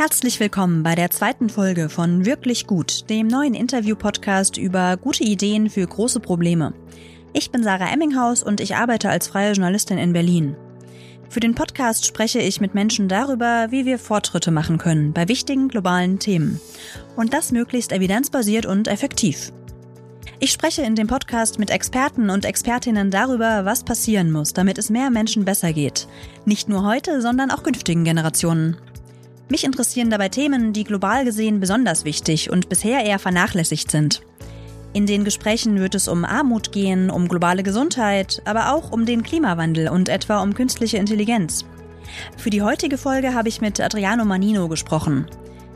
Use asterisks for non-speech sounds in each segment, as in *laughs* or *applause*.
Herzlich willkommen bei der zweiten Folge von Wirklich Gut, dem neuen Interview-Podcast über gute Ideen für große Probleme. Ich bin Sarah Emminghaus und ich arbeite als freie Journalistin in Berlin. Für den Podcast spreche ich mit Menschen darüber, wie wir Fortschritte machen können bei wichtigen globalen Themen. Und das möglichst evidenzbasiert und effektiv. Ich spreche in dem Podcast mit Experten und Expertinnen darüber, was passieren muss, damit es mehr Menschen besser geht. Nicht nur heute, sondern auch künftigen Generationen. Mich interessieren dabei Themen, die global gesehen besonders wichtig und bisher eher vernachlässigt sind. In den Gesprächen wird es um Armut gehen, um globale Gesundheit, aber auch um den Klimawandel und etwa um künstliche Intelligenz. Für die heutige Folge habe ich mit Adriano Manino gesprochen.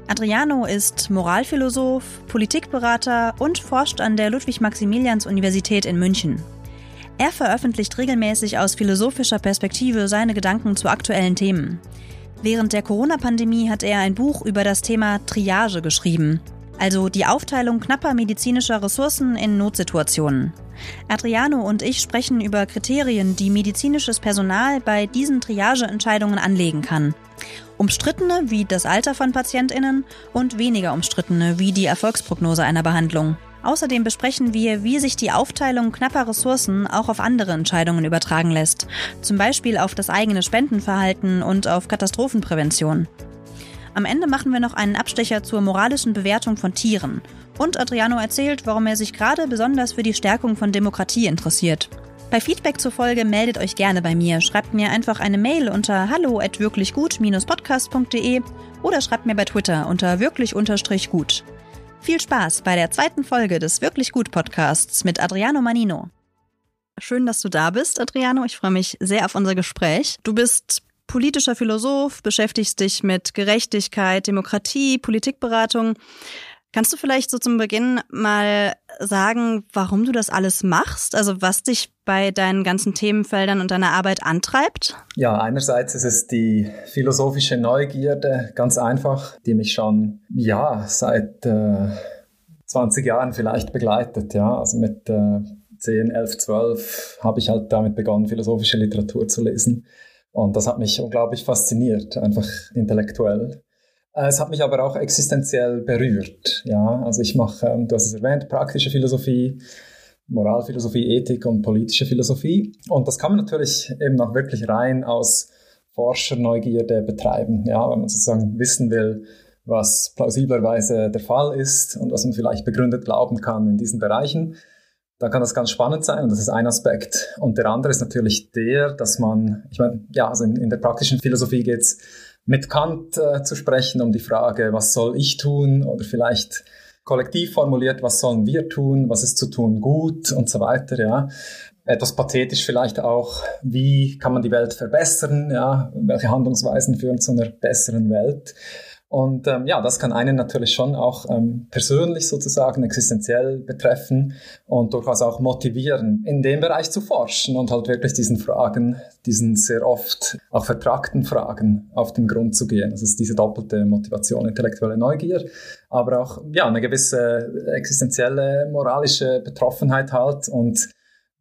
Adriano ist Moralphilosoph, Politikberater und forscht an der Ludwig-Maximilians-Universität in München. Er veröffentlicht regelmäßig aus philosophischer Perspektive seine Gedanken zu aktuellen Themen. Während der Corona-Pandemie hat er ein Buch über das Thema Triage geschrieben, also die Aufteilung knapper medizinischer Ressourcen in Notsituationen. Adriano und ich sprechen über Kriterien, die medizinisches Personal bei diesen Triageentscheidungen anlegen kann. Umstrittene wie das Alter von Patientinnen und weniger umstrittene wie die Erfolgsprognose einer Behandlung. Außerdem besprechen wir, wie sich die Aufteilung knapper Ressourcen auch auf andere Entscheidungen übertragen lässt, zum Beispiel auf das eigene Spendenverhalten und auf Katastrophenprävention. Am Ende machen wir noch einen Abstecher zur moralischen Bewertung von Tieren. Und Adriano erzählt, warum er sich gerade besonders für die Stärkung von Demokratie interessiert. Bei Feedback zur Folge meldet euch gerne bei mir. Schreibt mir einfach eine Mail unter hallo at wirklichgut-podcast.de oder schreibt mir bei Twitter unter wirklich-gut. Viel Spaß bei der zweiten Folge des Wirklich Gut Podcasts mit Adriano Manino. Schön, dass du da bist, Adriano. Ich freue mich sehr auf unser Gespräch. Du bist politischer Philosoph, beschäftigst dich mit Gerechtigkeit, Demokratie, Politikberatung. Kannst du vielleicht so zum Beginn mal sagen, warum du das alles machst? Also was dich bei deinen ganzen Themenfeldern und deiner Arbeit antreibt? Ja, einerseits ist es die philosophische Neugierde, ganz einfach, die mich schon, ja, seit äh, 20 Jahren vielleicht begleitet. Ja, also mit äh, 10, 11, 12 habe ich halt damit begonnen, philosophische Literatur zu lesen. Und das hat mich unglaublich fasziniert, einfach intellektuell. Äh, es hat mich aber auch existenziell berührt. Ja, also ich mache, ähm, du hast es erwähnt, praktische Philosophie, Moralphilosophie, Ethik und politische Philosophie. Und das kann man natürlich eben auch wirklich rein aus Forscherneugierde betreiben. Ja, wenn man sozusagen wissen will, was plausiblerweise der Fall ist und was man vielleicht begründet glauben kann in diesen Bereichen, dann kann das ganz spannend sein und das ist ein Aspekt. Und der andere ist natürlich der, dass man, ich meine, ja, also in, in der praktischen Philosophie geht es mit Kant äh, zu sprechen um die Frage, was soll ich tun oder vielleicht kollektiv formuliert, was sollen wir tun, was ist zu tun gut und so weiter, ja. Etwas pathetisch vielleicht auch, wie kann man die Welt verbessern, ja, welche Handlungsweisen führen zu einer besseren Welt. Und ähm, ja, das kann einen natürlich schon auch ähm, persönlich sozusagen existenziell betreffen und durchaus auch motivieren, in dem Bereich zu forschen und halt wirklich diesen Fragen, diesen sehr oft auch vertragten Fragen auf den Grund zu gehen. Das ist diese doppelte Motivation, intellektuelle Neugier, aber auch ja eine gewisse existenzielle moralische Betroffenheit halt und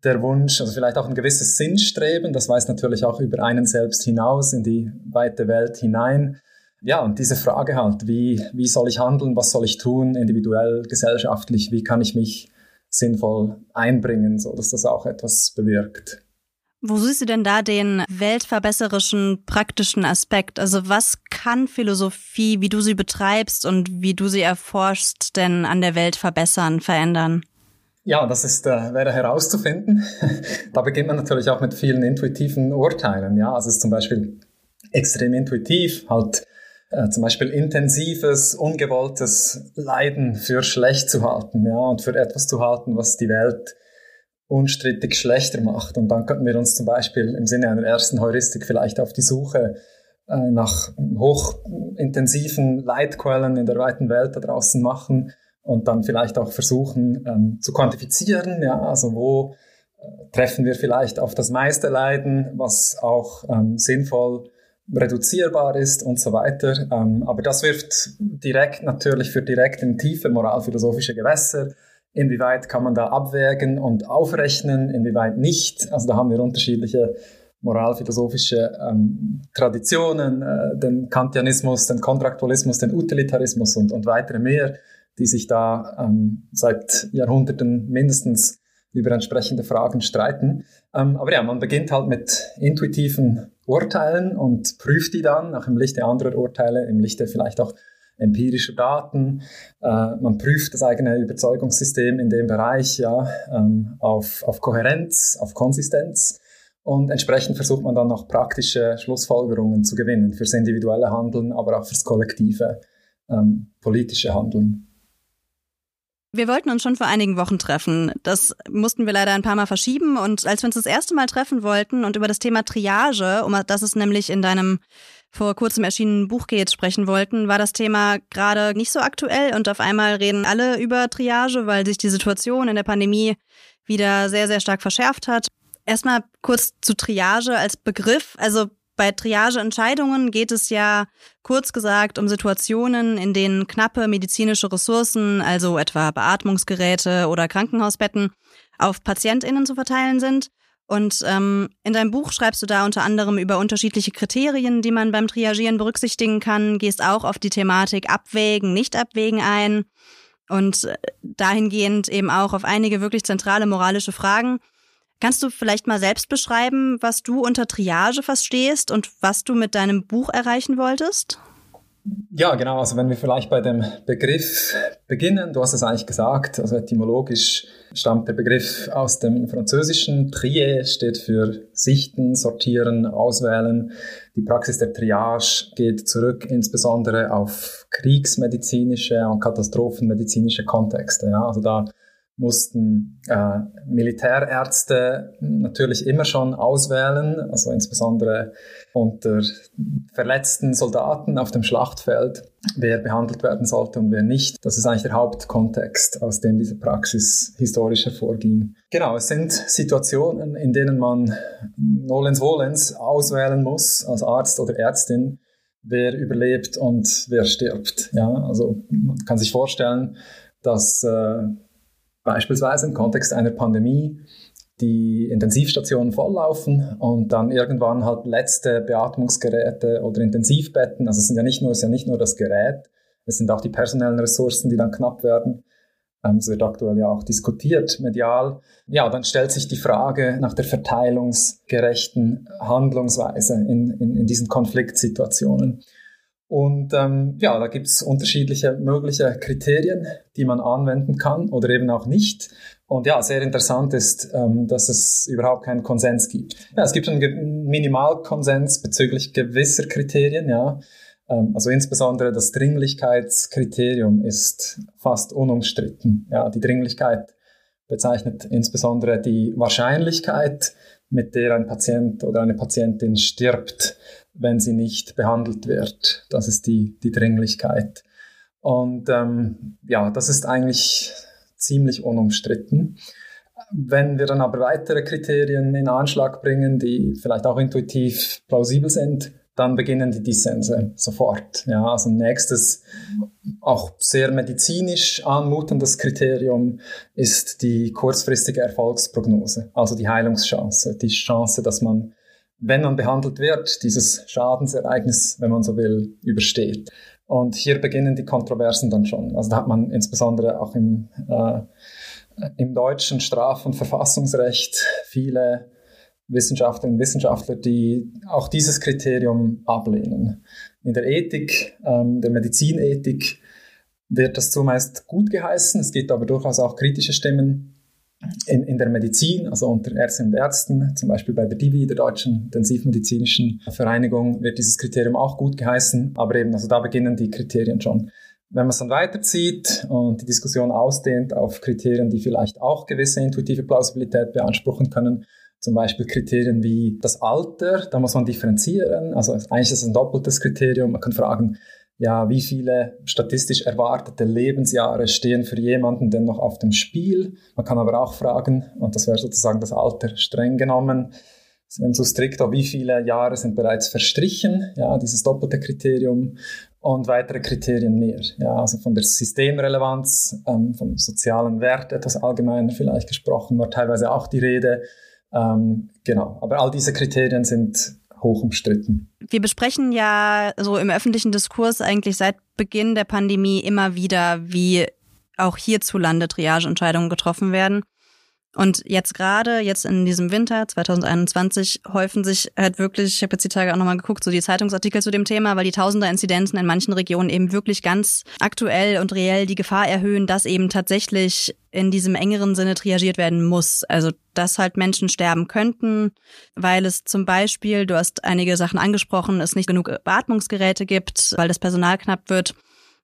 der Wunsch, also vielleicht auch ein gewisses Sinnstreben, das weist natürlich auch über einen selbst hinaus in die weite Welt hinein ja, und diese Frage halt, wie, wie soll ich handeln, was soll ich tun, individuell, gesellschaftlich, wie kann ich mich sinnvoll einbringen, so dass das auch etwas bewirkt. Wo siehst du denn da den weltverbesserischen praktischen Aspekt? Also was kann Philosophie, wie du sie betreibst und wie du sie erforschst, denn an der Welt verbessern, verändern? Ja, das ist, äh, wäre herauszufinden. *laughs* da beginnt man natürlich auch mit vielen intuitiven Urteilen. Ja, also es ist zum Beispiel extrem intuitiv, halt äh, zum Beispiel intensives, ungewolltes Leiden für schlecht zu halten, ja, und für etwas zu halten, was die Welt unstrittig schlechter macht. Und dann könnten wir uns zum Beispiel im Sinne einer ersten Heuristik vielleicht auf die Suche äh, nach hochintensiven Leitquellen in der weiten Welt da draußen machen und dann vielleicht auch versuchen ähm, zu quantifizieren, ja, also wo äh, treffen wir vielleicht auf das meiste Leiden, was auch ähm, sinnvoll reduzierbar ist und so weiter. Ähm, aber das wirft direkt natürlich für direkt in tiefe moralphilosophische Gewässer. Inwieweit kann man da abwägen und aufrechnen, inwieweit nicht? Also da haben wir unterschiedliche moralphilosophische ähm, Traditionen, äh, den Kantianismus, den Kontraktualismus, den Utilitarismus und, und weitere mehr, die sich da ähm, seit Jahrhunderten mindestens über entsprechende Fragen streiten. Ähm, aber ja, man beginnt halt mit intuitiven Urteilen und prüft die dann auch im Lichte anderer Urteile, im Lichte vielleicht auch empirischer Daten. Äh, man prüft das eigene Überzeugungssystem in dem Bereich ja, ähm, auf, auf Kohärenz, auf Konsistenz. Und entsprechend versucht man dann noch praktische Schlussfolgerungen zu gewinnen fürs individuelle Handeln, aber auch fürs kollektive ähm, politische Handeln. Wir wollten uns schon vor einigen Wochen treffen. Das mussten wir leider ein paar Mal verschieben. Und als wir uns das erste Mal treffen wollten und über das Thema Triage, um das es nämlich in deinem vor kurzem erschienenen Buch geht, sprechen wollten, war das Thema gerade nicht so aktuell und auf einmal reden alle über Triage, weil sich die Situation in der Pandemie wieder sehr, sehr stark verschärft hat. Erstmal kurz zu Triage als Begriff. Also bei Triageentscheidungen geht es ja kurz gesagt um Situationen, in denen knappe medizinische Ressourcen, also etwa Beatmungsgeräte oder Krankenhausbetten, auf Patientinnen zu verteilen sind. Und ähm, in deinem Buch schreibst du da unter anderem über unterschiedliche Kriterien, die man beim Triagieren berücksichtigen kann, gehst auch auf die Thematik Abwägen, Nicht-Abwägen ein und äh, dahingehend eben auch auf einige wirklich zentrale moralische Fragen. Kannst du vielleicht mal selbst beschreiben, was du unter Triage verstehst und was du mit deinem Buch erreichen wolltest? Ja, genau. Also wenn wir vielleicht bei dem Begriff beginnen, du hast es eigentlich gesagt, also etymologisch stammt der Begriff aus dem Französischen. Trier steht für Sichten, Sortieren, Auswählen. Die Praxis der Triage geht zurück insbesondere auf kriegsmedizinische und katastrophenmedizinische Kontexte. Ja, also da mussten äh, Militärärzte natürlich immer schon auswählen, also insbesondere unter verletzten Soldaten auf dem Schlachtfeld, wer behandelt werden sollte und wer nicht. Das ist eigentlich der Hauptkontext, aus dem diese Praxis historisch hervorging. Genau, es sind Situationen, in denen man nolens volens auswählen muss, als Arzt oder Ärztin, wer überlebt und wer stirbt. Ja, also man kann sich vorstellen, dass äh, Beispielsweise im Kontext einer Pandemie die Intensivstationen volllaufen und dann irgendwann halt letzte Beatmungsgeräte oder Intensivbetten, also es sind ja nicht nur, es ist ja nicht nur das Gerät, es sind auch die personellen Ressourcen, die dann knapp werden. Ähm, es wird aktuell ja auch diskutiert, medial. Ja, dann stellt sich die Frage nach der verteilungsgerechten Handlungsweise in, in, in diesen Konfliktsituationen. Und ähm, ja, da gibt es unterschiedliche mögliche Kriterien, die man anwenden kann oder eben auch nicht. Und ja, sehr interessant ist, ähm, dass es überhaupt keinen Konsens gibt. Ja, es gibt einen Minimalkonsens bezüglich gewisser Kriterien, ja. Ähm, also insbesondere das Dringlichkeitskriterium ist fast unumstritten. Ja, die Dringlichkeit bezeichnet insbesondere die Wahrscheinlichkeit, mit der ein Patient oder eine Patientin stirbt wenn sie nicht behandelt wird. Das ist die, die Dringlichkeit. Und ähm, ja, das ist eigentlich ziemlich unumstritten. Wenn wir dann aber weitere Kriterien in Anschlag bringen, die vielleicht auch intuitiv plausibel sind, dann beginnen die Dissense sofort. Ja, also nächstes, auch sehr medizinisch anmutendes Kriterium ist die kurzfristige Erfolgsprognose, also die Heilungschance, die Chance, dass man wenn man behandelt wird, dieses Schadensereignis, wenn man so will, übersteht. Und hier beginnen die Kontroversen dann schon. Also da hat man insbesondere auch im, äh, im deutschen Straf- und Verfassungsrecht viele Wissenschaftlerinnen und Wissenschaftler, die auch dieses Kriterium ablehnen. In der Ethik, ähm, der Medizinethik, wird das zumeist gut geheißen. Es gibt aber durchaus auch kritische Stimmen, in, in der Medizin, also unter Ärztinnen und Ärzten, zum Beispiel bei der DIVI, der Deutschen Intensivmedizinischen Vereinigung, wird dieses Kriterium auch gut geheißen, aber eben, also da beginnen die Kriterien schon. Wenn man es dann weiterzieht und die Diskussion ausdehnt auf Kriterien, die vielleicht auch gewisse intuitive Plausibilität beanspruchen können, zum Beispiel Kriterien wie das Alter, da muss man differenzieren. Also eigentlich ist es ein doppeltes Kriterium. Man kann fragen, ja, wie viele statistisch erwartete Lebensjahre stehen für jemanden denn noch auf dem Spiel. Man kann aber auch fragen, und das wäre sozusagen das Alter streng genommen, wenn so strikt, wie viele Jahre sind bereits verstrichen, ja, dieses doppelte Kriterium und weitere Kriterien mehr. Ja, also von der Systemrelevanz, ähm, vom sozialen Wert etwas allgemeiner vielleicht gesprochen, war teilweise auch die Rede. Ähm, genau, aber all diese Kriterien sind hoch umstritten. Wir besprechen ja so im öffentlichen Diskurs eigentlich seit Beginn der Pandemie immer wieder, wie auch hierzulande Triageentscheidungen getroffen werden. Und jetzt gerade, jetzt in diesem Winter 2021, häufen sich halt wirklich, ich habe jetzt die Tage auch nochmal geguckt, so die Zeitungsartikel zu dem Thema, weil die tausender Inzidenzen in manchen Regionen eben wirklich ganz aktuell und reell die Gefahr erhöhen, dass eben tatsächlich in diesem engeren Sinne triagiert werden muss. Also, dass halt Menschen sterben könnten, weil es zum Beispiel, du hast einige Sachen angesprochen, es nicht genug Beatmungsgeräte gibt, weil das Personal knapp wird.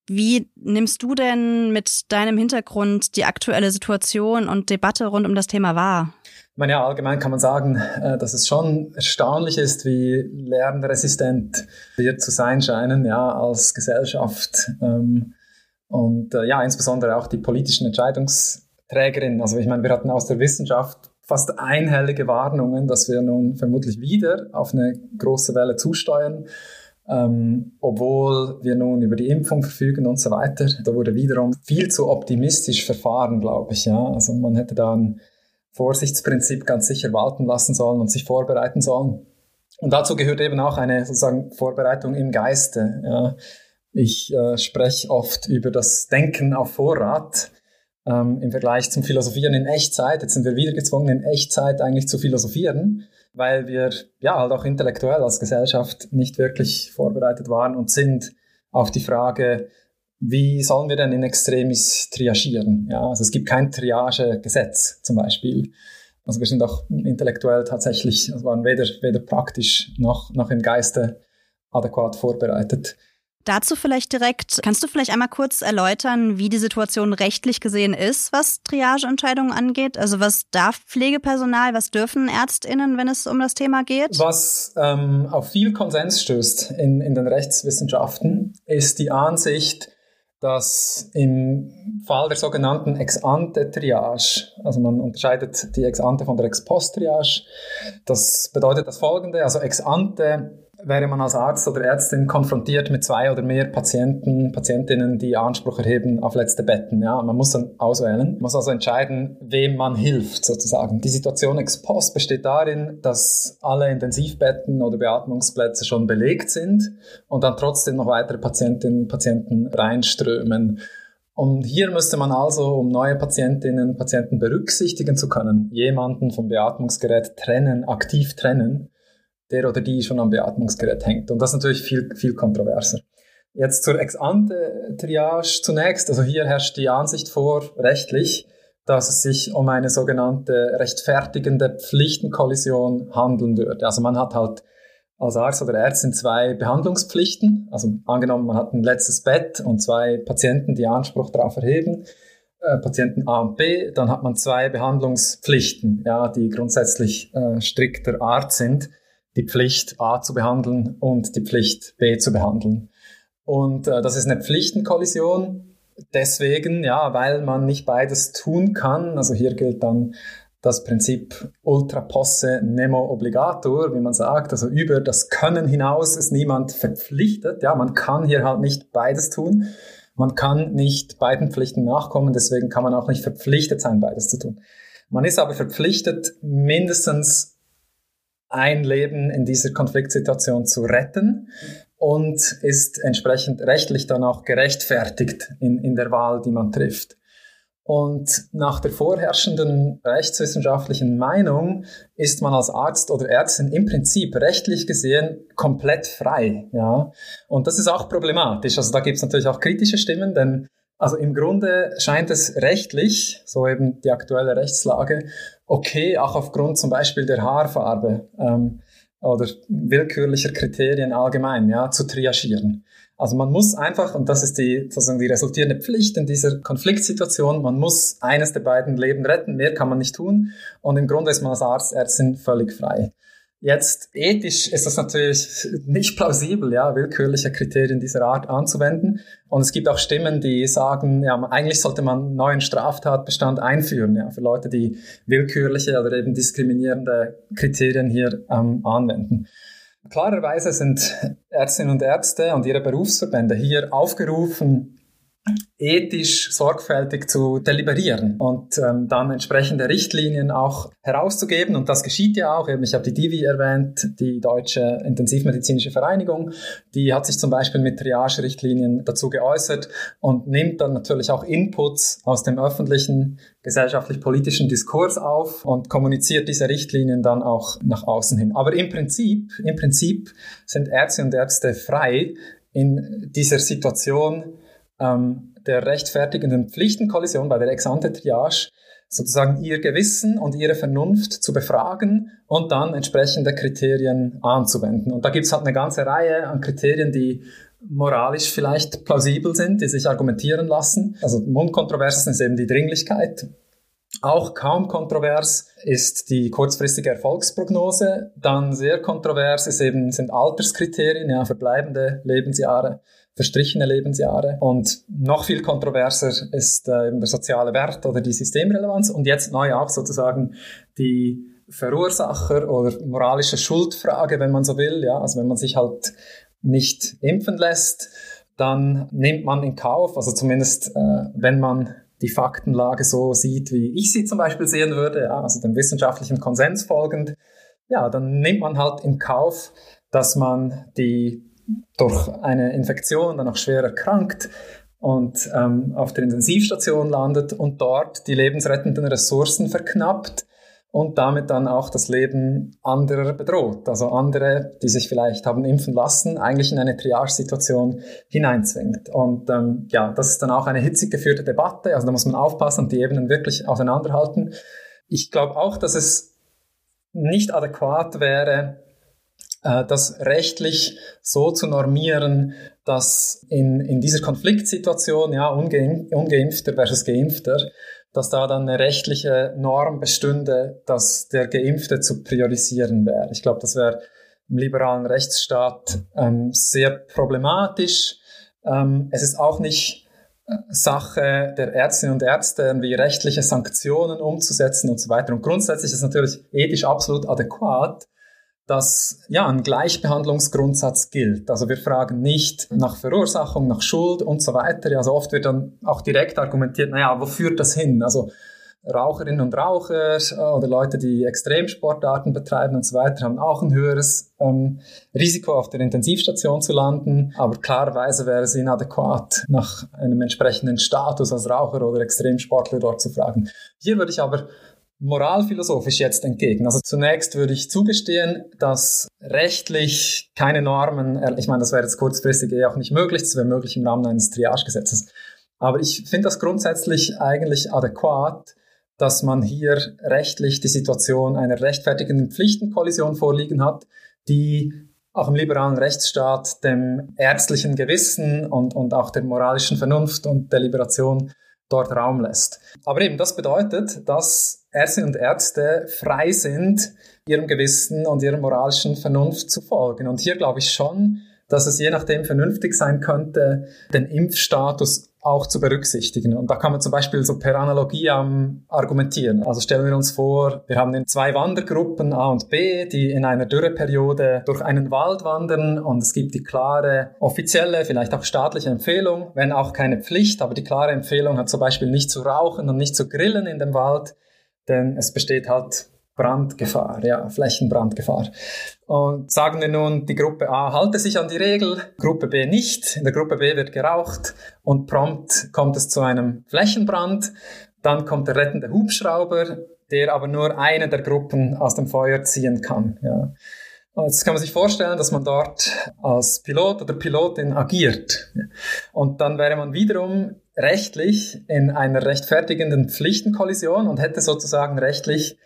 Wie nimmst du denn mit deinem Hintergrund die aktuelle Situation und Debatte rund um das Thema wahr? Ich meine, ja, allgemein kann man sagen, äh, dass es schon erstaunlich ist, wie lernresistent wir zu sein scheinen, ja, als Gesellschaft. Ähm, und äh, ja, insbesondere auch die politischen Entscheidungsträgerinnen. Also ich meine, wir hatten aus der Wissenschaft fast einhellige Warnungen, dass wir nun vermutlich wieder auf eine große Welle zusteuern ähm, obwohl wir nun über die Impfung verfügen und so weiter. Da wurde wiederum viel zu optimistisch verfahren, glaube ich. Ja? Also man hätte da ein Vorsichtsprinzip ganz sicher walten lassen sollen und sich vorbereiten sollen. Und dazu gehört eben auch eine sozusagen Vorbereitung im Geiste. Ja? Ich äh, spreche oft über das Denken auf Vorrat ähm, im Vergleich zum Philosophieren in Echtzeit. Jetzt sind wir wieder gezwungen, in Echtzeit eigentlich zu philosophieren weil wir ja halt auch intellektuell als Gesellschaft nicht wirklich vorbereitet waren und sind auf die Frage, wie sollen wir denn in Extremis triagieren? Ja, also es gibt kein Triagegesetz zum Beispiel. Also wir sind auch intellektuell tatsächlich, also waren weder, weder praktisch noch, noch im Geiste adäquat vorbereitet. Dazu vielleicht direkt, kannst du vielleicht einmal kurz erläutern, wie die Situation rechtlich gesehen ist, was Triageentscheidungen angeht? Also was darf Pflegepersonal, was dürfen Ärztinnen, wenn es um das Thema geht? Was ähm, auf viel Konsens stößt in, in den Rechtswissenschaften, ist die Ansicht, dass im Fall der sogenannten Ex-ante-Triage, also man unterscheidet die Ex-ante von der Ex-post-Triage, das bedeutet das folgende, also Ex-ante wäre man als Arzt oder Ärztin konfrontiert mit zwei oder mehr Patienten, Patientinnen, die Anspruch erheben auf letzte Betten. Ja, man muss dann auswählen, muss also entscheiden, wem man hilft sozusagen. Die Situation ex post besteht darin, dass alle Intensivbetten oder Beatmungsplätze schon belegt sind und dann trotzdem noch weitere Patientinnen und Patienten reinströmen. Und hier müsste man also, um neue Patientinnen und Patienten berücksichtigen zu können, jemanden vom Beatmungsgerät trennen, aktiv trennen der oder die schon am Beatmungsgerät hängt. Und das ist natürlich viel, viel kontroverser. Jetzt zur Ex-ante-Triage zunächst. Also hier herrscht die Ansicht vor, rechtlich, dass es sich um eine sogenannte rechtfertigende Pflichtenkollision handeln würde. Also man hat halt als Arzt oder Ärztin zwei Behandlungspflichten. Also angenommen, man hat ein letztes Bett und zwei Patienten, die Anspruch darauf erheben, äh, Patienten A und B, dann hat man zwei Behandlungspflichten, ja, die grundsätzlich äh, strikter Art sind die Pflicht A zu behandeln und die Pflicht B zu behandeln. Und äh, das ist eine Pflichtenkollision. Deswegen, ja, weil man nicht beides tun kann. Also hier gilt dann das Prinzip ultra posse nemo obligator, wie man sagt. Also über das Können hinaus ist niemand verpflichtet. Ja, man kann hier halt nicht beides tun. Man kann nicht beiden Pflichten nachkommen. Deswegen kann man auch nicht verpflichtet sein, beides zu tun. Man ist aber verpflichtet, mindestens ein Leben in dieser Konfliktsituation zu retten und ist entsprechend rechtlich dann auch gerechtfertigt in, in der Wahl, die man trifft. Und nach der vorherrschenden rechtswissenschaftlichen Meinung ist man als Arzt oder Ärztin im Prinzip rechtlich gesehen komplett frei. Ja? Und das ist auch problematisch. Also da gibt es natürlich auch kritische Stimmen, denn also im Grunde scheint es rechtlich, so eben die aktuelle Rechtslage, okay, auch aufgrund zum Beispiel der Haarfarbe ähm, oder willkürlicher Kriterien allgemein, ja, zu triagieren. Also man muss einfach, und das ist die, sozusagen die resultierende Pflicht in dieser Konfliktsituation, man muss eines der beiden Leben retten, mehr kann man nicht tun. Und im Grunde ist man als Arzt, Ärztin völlig frei. Jetzt ethisch ist das natürlich nicht plausibel, ja, willkürliche Kriterien dieser Art anzuwenden. Und es gibt auch Stimmen, die sagen, ja, eigentlich sollte man einen neuen Straftatbestand einführen, ja, für Leute, die willkürliche oder eben diskriminierende Kriterien hier ähm, anwenden. Klarerweise sind Ärztinnen und Ärzte und ihre Berufsverbände hier aufgerufen, ethisch sorgfältig zu deliberieren und ähm, dann entsprechende Richtlinien auch herauszugeben. Und das geschieht ja auch. Ich habe die DIVI erwähnt, die Deutsche Intensivmedizinische Vereinigung. Die hat sich zum Beispiel mit Triage-Richtlinien dazu geäußert und nimmt dann natürlich auch Inputs aus dem öffentlichen gesellschaftlich-politischen Diskurs auf und kommuniziert diese Richtlinien dann auch nach außen hin. Aber im Prinzip, im Prinzip sind Ärzte und Ärzte frei, in dieser Situation ähm, der rechtfertigenden Pflichtenkollision bei der Ex-ante-Triage sozusagen ihr Gewissen und ihre Vernunft zu befragen und dann entsprechende Kriterien anzuwenden. Und da gibt es halt eine ganze Reihe an Kriterien, die moralisch vielleicht plausibel sind, die sich argumentieren lassen. Also Mundkontrovers ist eben die Dringlichkeit. Auch kaum kontrovers ist die kurzfristige Erfolgsprognose. Dann sehr kontrovers ist eben, sind Alterskriterien, ja, verbleibende Lebensjahre verstrichene Lebensjahre. Und noch viel kontroverser ist äh, eben der soziale Wert oder die Systemrelevanz. Und jetzt neu auch sozusagen die Verursacher oder moralische Schuldfrage, wenn man so will. Ja, also wenn man sich halt nicht impfen lässt, dann nimmt man in Kauf, also zumindest äh, wenn man die Faktenlage so sieht, wie ich sie zum Beispiel sehen würde, ja, also dem wissenschaftlichen Konsens folgend, ja, dann nimmt man halt in Kauf, dass man die durch eine Infektion dann auch schwer erkrankt und ähm, auf der Intensivstation landet und dort die lebensrettenden Ressourcen verknappt und damit dann auch das Leben anderer bedroht. Also andere, die sich vielleicht haben impfen lassen, eigentlich in eine Triage-Situation hineinzwingt. Und ähm, ja, das ist dann auch eine hitzig geführte Debatte. Also da muss man aufpassen und die Ebenen wirklich auseinanderhalten. Ich glaube auch, dass es nicht adäquat wäre, das rechtlich so zu normieren, dass in, in dieser Konfliktsituation, ja, Ungeimpf, Ungeimpfter versus Geimpfter, dass da dann eine rechtliche Norm bestünde, dass der Geimpfte zu priorisieren wäre. Ich glaube, das wäre im liberalen Rechtsstaat ähm, sehr problematisch. Ähm, es ist auch nicht äh, Sache der Ärztinnen und Ärzte, wie rechtliche Sanktionen umzusetzen und so weiter. Und grundsätzlich ist es natürlich ethisch absolut adäquat, dass ja ein Gleichbehandlungsgrundsatz gilt. Also wir fragen nicht nach Verursachung, nach Schuld und so weiter. Also oft wird dann auch direkt argumentiert, naja, wo führt das hin? Also Raucherinnen und Raucher äh, oder Leute, die Extremsportarten betreiben und so weiter, haben auch ein höheres ähm, Risiko, auf der Intensivstation zu landen. Aber klarerweise wäre es inadäquat, nach einem entsprechenden Status als Raucher oder Extremsportler dort zu fragen. Hier würde ich aber moralphilosophisch jetzt entgegen. Also zunächst würde ich zugestehen, dass rechtlich keine Normen, ich meine, das wäre jetzt kurzfristig eh auch nicht möglich, das wäre möglich im Rahmen eines Triagegesetzes. Aber ich finde das grundsätzlich eigentlich adäquat, dass man hier rechtlich die Situation einer rechtfertigenden Pflichtenkollision vorliegen hat, die auch im liberalen Rechtsstaat dem ärztlichen Gewissen und, und auch der moralischen Vernunft und Deliberation dort Raum lässt. Aber eben, das bedeutet, dass Ärztinnen und Ärzte frei sind, ihrem Gewissen und ihrer moralischen Vernunft zu folgen. Und hier glaube ich schon, dass es je nachdem vernünftig sein könnte, den Impfstatus auch zu berücksichtigen. Und da kann man zum Beispiel so per Analogie ähm, argumentieren. Also stellen wir uns vor, wir haben zwei Wandergruppen A und B, die in einer Dürreperiode durch einen Wald wandern und es gibt die klare offizielle, vielleicht auch staatliche Empfehlung, wenn auch keine Pflicht, aber die klare Empfehlung hat zum Beispiel nicht zu rauchen und nicht zu grillen in dem Wald, denn es besteht halt Brandgefahr, ja, Flächenbrandgefahr. Und sagen wir nun, die Gruppe A halte sich an die Regel, Gruppe B nicht. In der Gruppe B wird geraucht und prompt kommt es zu einem Flächenbrand. Dann kommt der rettende Hubschrauber, der aber nur eine der Gruppen aus dem Feuer ziehen kann. Ja. Jetzt kann man sich vorstellen, dass man dort als Pilot oder Pilotin agiert. Und dann wäre man wiederum rechtlich in einer rechtfertigenden Pflichtenkollision und hätte sozusagen rechtlich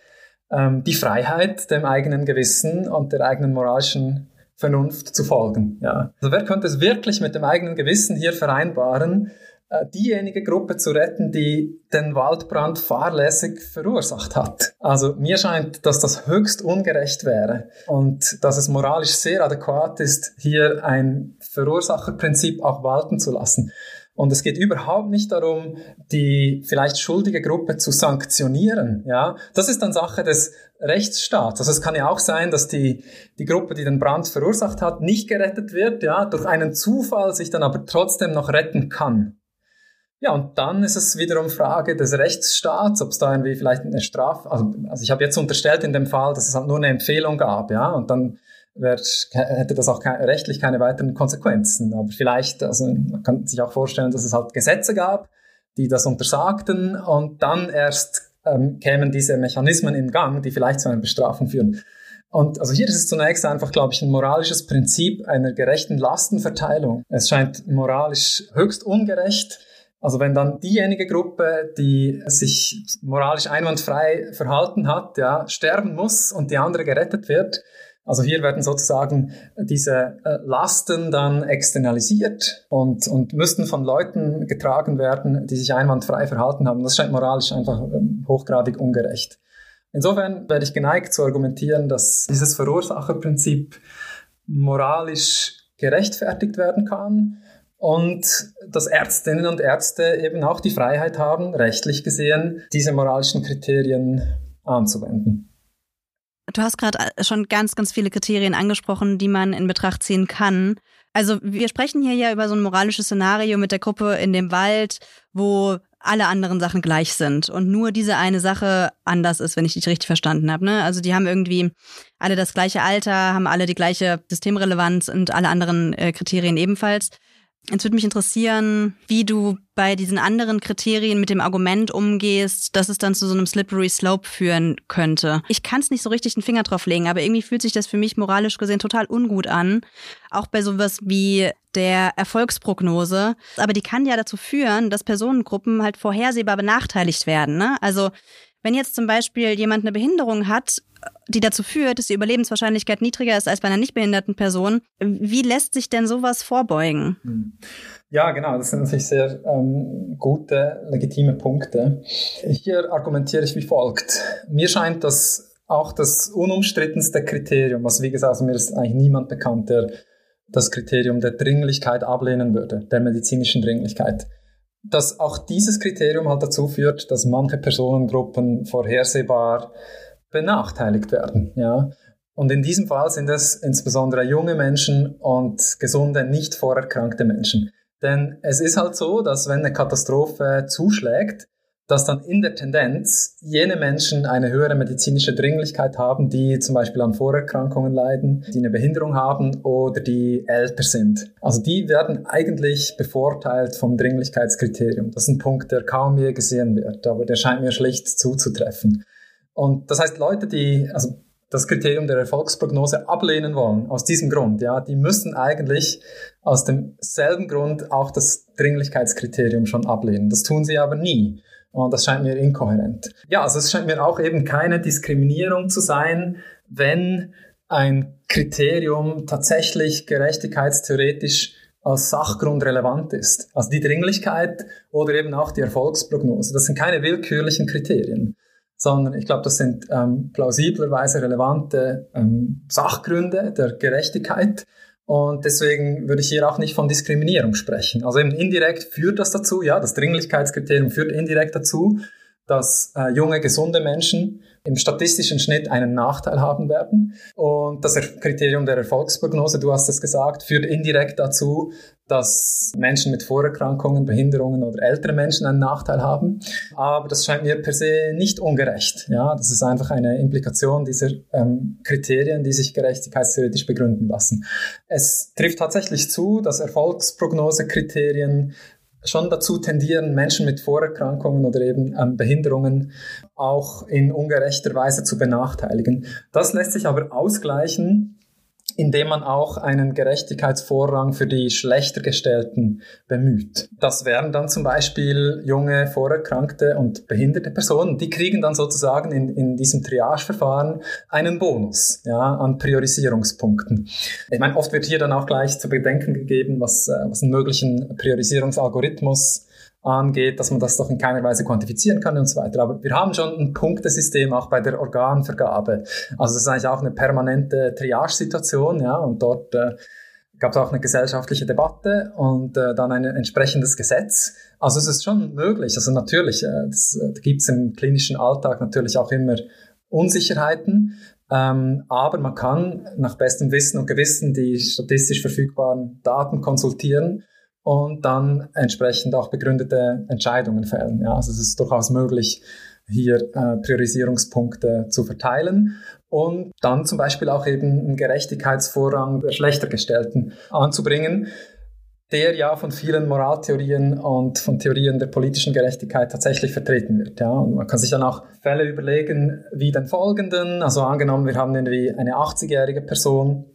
ähm, die Freiheit, dem eigenen Gewissen und der eigenen moralischen Vernunft zu folgen. Ja. Also wer könnte es wirklich mit dem eigenen Gewissen hier vereinbaren, äh, diejenige Gruppe zu retten, die den Waldbrand fahrlässig verursacht hat. Also mir scheint, dass das höchst ungerecht wäre und dass es moralisch sehr adäquat ist, hier ein Verursacherprinzip auch walten zu lassen. Und es geht überhaupt nicht darum, die vielleicht schuldige Gruppe zu sanktionieren. Ja, das ist dann Sache des Rechtsstaats. Also es kann ja auch sein, dass die, die Gruppe, die den Brand verursacht hat, nicht gerettet wird, ja, durch einen Zufall sich dann aber trotzdem noch retten kann. Ja, und dann ist es wiederum Frage des Rechtsstaats, ob es da irgendwie vielleicht eine Strafe, also, also ich habe jetzt unterstellt in dem Fall, dass es halt nur eine Empfehlung gab, ja, und dann wär, hätte das auch ke rechtlich keine weiteren Konsequenzen. Aber vielleicht, also man kann sich auch vorstellen, dass es halt Gesetze gab, die das untersagten und dann erst ähm, kämen diese Mechanismen in Gang, die vielleicht zu einer Bestrafung führen. Und also hier ist es zunächst einfach, glaube ich, ein moralisches Prinzip einer gerechten Lastenverteilung. Es scheint moralisch höchst ungerecht, also wenn dann diejenige Gruppe, die sich moralisch einwandfrei verhalten hat, ja, sterben muss und die andere gerettet wird, also hier werden sozusagen diese äh, Lasten dann externalisiert und, und müssten von Leuten getragen werden, die sich einwandfrei verhalten haben. Das scheint moralisch einfach ähm, hochgradig ungerecht. Insofern werde ich geneigt zu argumentieren, dass dieses Verursacherprinzip moralisch gerechtfertigt werden kann und dass Ärztinnen und Ärzte eben auch die Freiheit haben, rechtlich gesehen, diese moralischen Kriterien anzuwenden. Du hast gerade äh, schon ganz, ganz viele Kriterien angesprochen, die man in Betracht ziehen kann. Also wir sprechen hier ja über so ein moralisches Szenario mit der Gruppe in dem Wald, wo alle anderen Sachen gleich sind und nur diese eine Sache anders ist, wenn ich dich richtig verstanden habe. Ne? Also die haben irgendwie alle das gleiche Alter, haben alle die gleiche Systemrelevanz und alle anderen äh, Kriterien ebenfalls. Jetzt würde mich interessieren, wie du bei diesen anderen Kriterien mit dem Argument umgehst, dass es dann zu so einem slippery slope führen könnte. Ich kann es nicht so richtig den Finger drauf legen, aber irgendwie fühlt sich das für mich moralisch gesehen total ungut an. Auch bei sowas wie der Erfolgsprognose. Aber die kann ja dazu führen, dass Personengruppen halt vorhersehbar benachteiligt werden. Ne? Also wenn jetzt zum Beispiel jemand eine Behinderung hat, die dazu führt, dass die Überlebenswahrscheinlichkeit niedriger ist als bei einer nicht behinderten Person, wie lässt sich denn sowas vorbeugen? Hm. Ja, genau, das sind natürlich sehr ähm, gute, legitime Punkte. Hier argumentiere ich wie folgt. Mir scheint, dass auch das unumstrittenste Kriterium, was wie gesagt, also mir ist eigentlich niemand bekannt, der das Kriterium der Dringlichkeit ablehnen würde, der medizinischen Dringlichkeit dass auch dieses Kriterium halt dazu führt, dass manche Personengruppen vorhersehbar benachteiligt werden. Ja. Und in diesem Fall sind es insbesondere junge Menschen und gesunde, nicht vorerkrankte Menschen. Denn es ist halt so, dass wenn eine Katastrophe zuschlägt, dass dann in der Tendenz jene Menschen eine höhere medizinische Dringlichkeit haben, die zum Beispiel an Vorerkrankungen leiden, die eine Behinderung haben oder die älter sind. Also die werden eigentlich bevorteilt vom Dringlichkeitskriterium. Das ist ein Punkt, der kaum je gesehen wird, aber der scheint mir schlicht zuzutreffen. Und das heißt, Leute, die also das Kriterium der Erfolgsprognose ablehnen wollen, aus diesem Grund, ja, die müssen eigentlich aus demselben Grund auch das Dringlichkeitskriterium schon ablehnen. Das tun sie aber nie. Und das scheint mir inkohärent. Ja, also es scheint mir auch eben keine Diskriminierung zu sein, wenn ein Kriterium tatsächlich gerechtigkeitstheoretisch als Sachgrund relevant ist. Also die Dringlichkeit oder eben auch die Erfolgsprognose. Das sind keine willkürlichen Kriterien, sondern ich glaube, das sind ähm, plausiblerweise relevante ähm, Sachgründe der Gerechtigkeit und deswegen würde ich hier auch nicht von Diskriminierung sprechen. Also eben indirekt führt das dazu, ja, das Dringlichkeitskriterium führt indirekt dazu, dass äh, junge, gesunde Menschen im statistischen Schnitt einen Nachteil haben werden. Und das Kriterium der Erfolgsprognose, du hast es gesagt, führt indirekt dazu, dass Menschen mit Vorerkrankungen, Behinderungen oder ältere Menschen einen Nachteil haben. Aber das scheint mir per se nicht ungerecht. Ja, das ist einfach eine Implikation dieser ähm, Kriterien, die sich gerechtigkeitstheoretisch begründen lassen. Es trifft tatsächlich zu, dass Erfolgsprognosekriterien schon dazu tendieren, Menschen mit Vorerkrankungen oder eben ähm, Behinderungen auch in ungerechter Weise zu benachteiligen. Das lässt sich aber ausgleichen indem man auch einen Gerechtigkeitsvorrang für die schlechter gestellten bemüht. Das wären dann zum Beispiel junge, vorerkrankte und behinderte Personen. Die kriegen dann sozusagen in, in diesem Triageverfahren einen Bonus ja, an Priorisierungspunkten. Ich meine, oft wird hier dann auch gleich zu bedenken gegeben, was, äh, was einen möglichen Priorisierungsalgorithmus angeht, dass man das doch in keiner Weise quantifizieren kann und so weiter. Aber wir haben schon ein Punktesystem auch bei der Organvergabe. Also das ist eigentlich auch eine permanente Triage-Situation, ja, und dort äh, gab es auch eine gesellschaftliche Debatte und äh, dann ein entsprechendes Gesetz. Also es ist schon möglich. Also natürlich, äh, das, äh, gibt es im klinischen Alltag natürlich auch immer Unsicherheiten, ähm, aber man kann nach bestem Wissen und Gewissen die statistisch verfügbaren Daten konsultieren und dann entsprechend auch begründete Entscheidungen fällen. Ja, also es ist durchaus möglich, hier äh, Priorisierungspunkte zu verteilen und dann zum Beispiel auch eben einen Gerechtigkeitsvorrang der Schlechtergestellten anzubringen, der ja von vielen Moraltheorien und von Theorien der politischen Gerechtigkeit tatsächlich vertreten wird. Ja. Und man kann sich dann auch Fälle überlegen, wie den folgenden, also angenommen, wir haben irgendwie eine 80-jährige Person,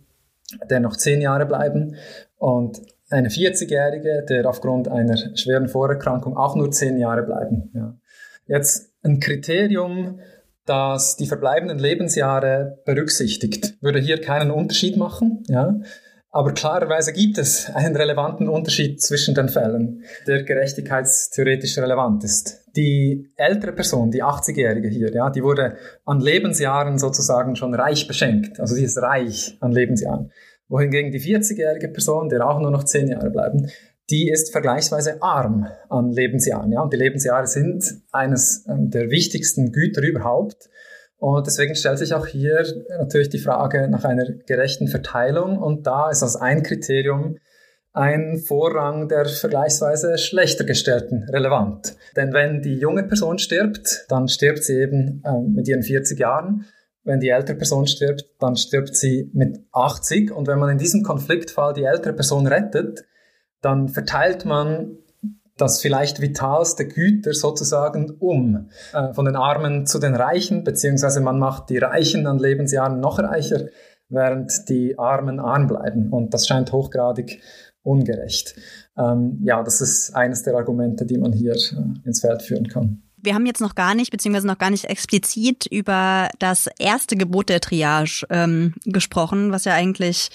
der noch 10 Jahre bleiben und eine 40-jährige, der aufgrund einer schweren Vorerkrankung auch nur 10 Jahre bleiben. Ja. Jetzt ein Kriterium, das die verbleibenden Lebensjahre berücksichtigt, würde hier keinen Unterschied machen. Ja? Aber klarerweise gibt es einen relevanten Unterschied zwischen den Fällen, der gerechtigkeitstheoretisch relevant ist. Die ältere Person, die 80-Jährige hier, ja, die wurde an Lebensjahren sozusagen schon reich beschenkt. Also sie ist reich an Lebensjahren. Wohingegen die 40-jährige Person, der auch nur noch 10 Jahre bleiben, die ist vergleichsweise arm an Lebensjahren. Ja? Und die Lebensjahre sind eines ähm, der wichtigsten Güter überhaupt. Und deswegen stellt sich auch hier natürlich die Frage nach einer gerechten Verteilung. Und da ist als ein Kriterium ein Vorrang der vergleichsweise schlechter gestellten relevant. Denn wenn die junge Person stirbt, dann stirbt sie eben äh, mit ihren 40 Jahren. Wenn die ältere Person stirbt, dann stirbt sie mit 80. Und wenn man in diesem Konfliktfall die ältere Person rettet, dann verteilt man das vielleicht vitalste Güter sozusagen um, äh, von den Armen zu den Reichen, beziehungsweise man macht die Reichen an Lebensjahren noch reicher, während die Armen arm bleiben. Und das scheint hochgradig ungerecht. Ähm, ja, das ist eines der Argumente, die man hier äh, ins Feld führen kann. Wir haben jetzt noch gar nicht, beziehungsweise noch gar nicht explizit über das erste Gebot der Triage ähm, gesprochen, was ja eigentlich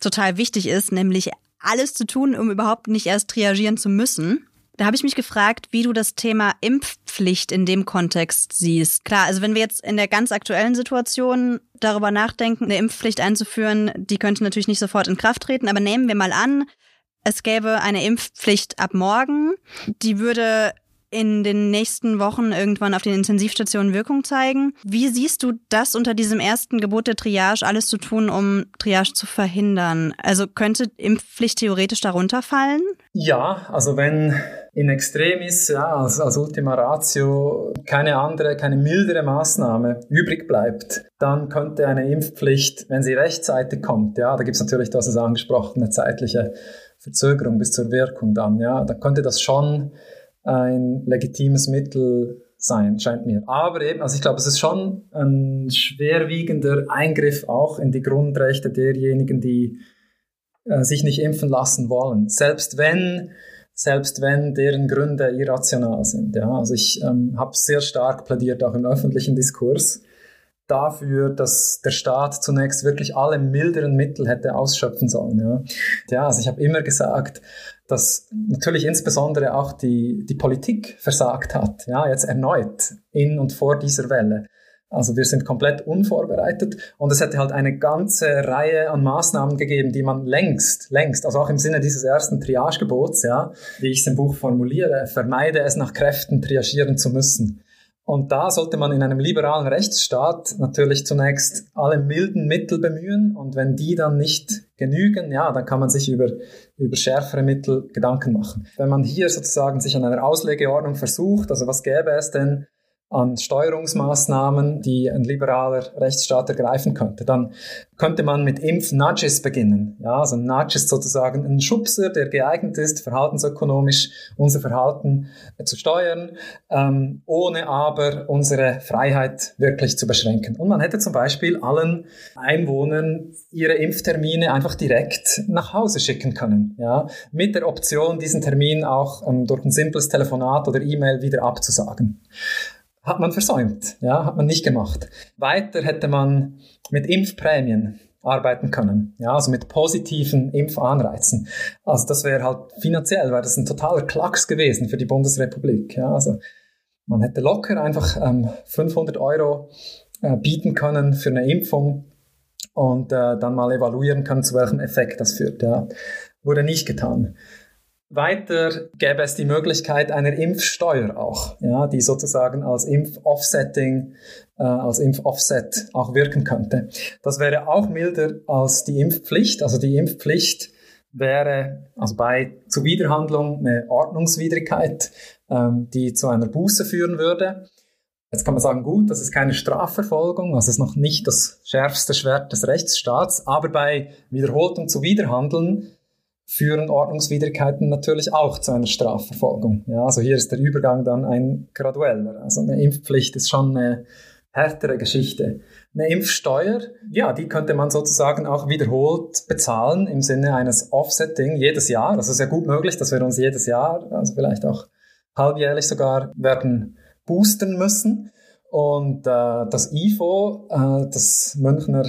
total wichtig ist, nämlich alles zu tun, um überhaupt nicht erst triagieren zu müssen. Da habe ich mich gefragt, wie du das Thema Impfpflicht in dem Kontext siehst. Klar, also wenn wir jetzt in der ganz aktuellen Situation darüber nachdenken, eine Impfpflicht einzuführen, die könnte natürlich nicht sofort in Kraft treten, aber nehmen wir mal an, es gäbe eine Impfpflicht ab morgen, die würde in den nächsten Wochen irgendwann auf den Intensivstationen Wirkung zeigen. Wie siehst du das unter diesem ersten Gebot der Triage alles zu tun, um Triage zu verhindern? Also könnte Impfpflicht theoretisch darunter fallen? Ja, also wenn in extremis, ja, als, als Ultima Ratio keine andere, keine mildere Maßnahme übrig bleibt, dann könnte eine Impfpflicht, wenn sie rechtzeitig kommt, ja, da gibt es natürlich, das ist angesprochen, eine zeitliche Verzögerung bis zur Wirkung dann, ja, da könnte das schon ein legitimes Mittel sein, scheint mir. Aber eben, also ich glaube, es ist schon ein schwerwiegender Eingriff auch in die Grundrechte derjenigen, die äh, sich nicht impfen lassen wollen. Selbst wenn, selbst wenn deren Gründe irrational sind. Ja, also ich ähm, habe sehr stark plädiert auch im öffentlichen Diskurs dafür, dass der Staat zunächst wirklich alle milderen Mittel hätte ausschöpfen sollen. Ja, ja also ich habe immer gesagt, dass natürlich insbesondere auch die, die Politik versagt hat, ja, jetzt erneut in und vor dieser Welle. Also wir sind komplett unvorbereitet und es hätte halt eine ganze Reihe an Maßnahmen gegeben, die man längst, längst, also auch im Sinne dieses ersten Triagegebots, ja, wie ich es im Buch formuliere, vermeide es nach Kräften triagieren zu müssen. Und da sollte man in einem liberalen Rechtsstaat natürlich zunächst alle milden Mittel bemühen und wenn die dann nicht genügen, ja, dann kann man sich über, über schärfere Mittel Gedanken machen. Wenn man hier sozusagen sich an einer Auslegeordnung versucht, also was gäbe es denn an Steuerungsmaßnahmen, die ein liberaler Rechtsstaat ergreifen könnte. Dann könnte man mit Impf-Nudges beginnen. Ja, also ein Nudge ist sozusagen ein Schubser, der geeignet ist, verhaltensökonomisch unser Verhalten zu steuern, ähm, ohne aber unsere Freiheit wirklich zu beschränken. Und man hätte zum Beispiel allen Einwohnern ihre Impftermine einfach direkt nach Hause schicken können. Ja, mit der Option, diesen Termin auch ähm, durch ein simples Telefonat oder E-Mail wieder abzusagen hat man versäumt, ja, hat man nicht gemacht. Weiter hätte man mit Impfprämien arbeiten können, ja, also mit positiven Impfanreizen. Also das wäre halt finanziell, wäre das ein totaler Klacks gewesen für die Bundesrepublik, ja, also man hätte locker einfach ähm, 500 Euro äh, bieten können für eine Impfung und äh, dann mal evaluieren können, zu welchem Effekt das führt, ja. Wurde nicht getan. Weiter gäbe es die Möglichkeit einer Impfsteuer auch, ja, die sozusagen als Impfoffsetting, äh, als Impfoffset auch wirken könnte. Das wäre auch milder als die Impfpflicht. Also die Impfpflicht wäre also bei Zuwiderhandlung eine Ordnungswidrigkeit, ähm, die zu einer Buße führen würde. Jetzt kann man sagen, gut, das ist keine Strafverfolgung, also ist noch nicht das schärfste Schwert des Rechtsstaats, aber bei wiederholtem Zuwiderhandeln führen Ordnungswidrigkeiten natürlich auch zu einer Strafverfolgung. Ja, also hier ist der Übergang dann ein gradueller. Also eine Impfpflicht ist schon eine härtere Geschichte. Eine Impfsteuer, ja, die könnte man sozusagen auch wiederholt bezahlen im Sinne eines Offsetting jedes Jahr. Das ist ja gut möglich, dass wir uns jedes Jahr, also vielleicht auch halbjährlich sogar, werden boostern müssen. Und äh, das IFO, äh, das Münchner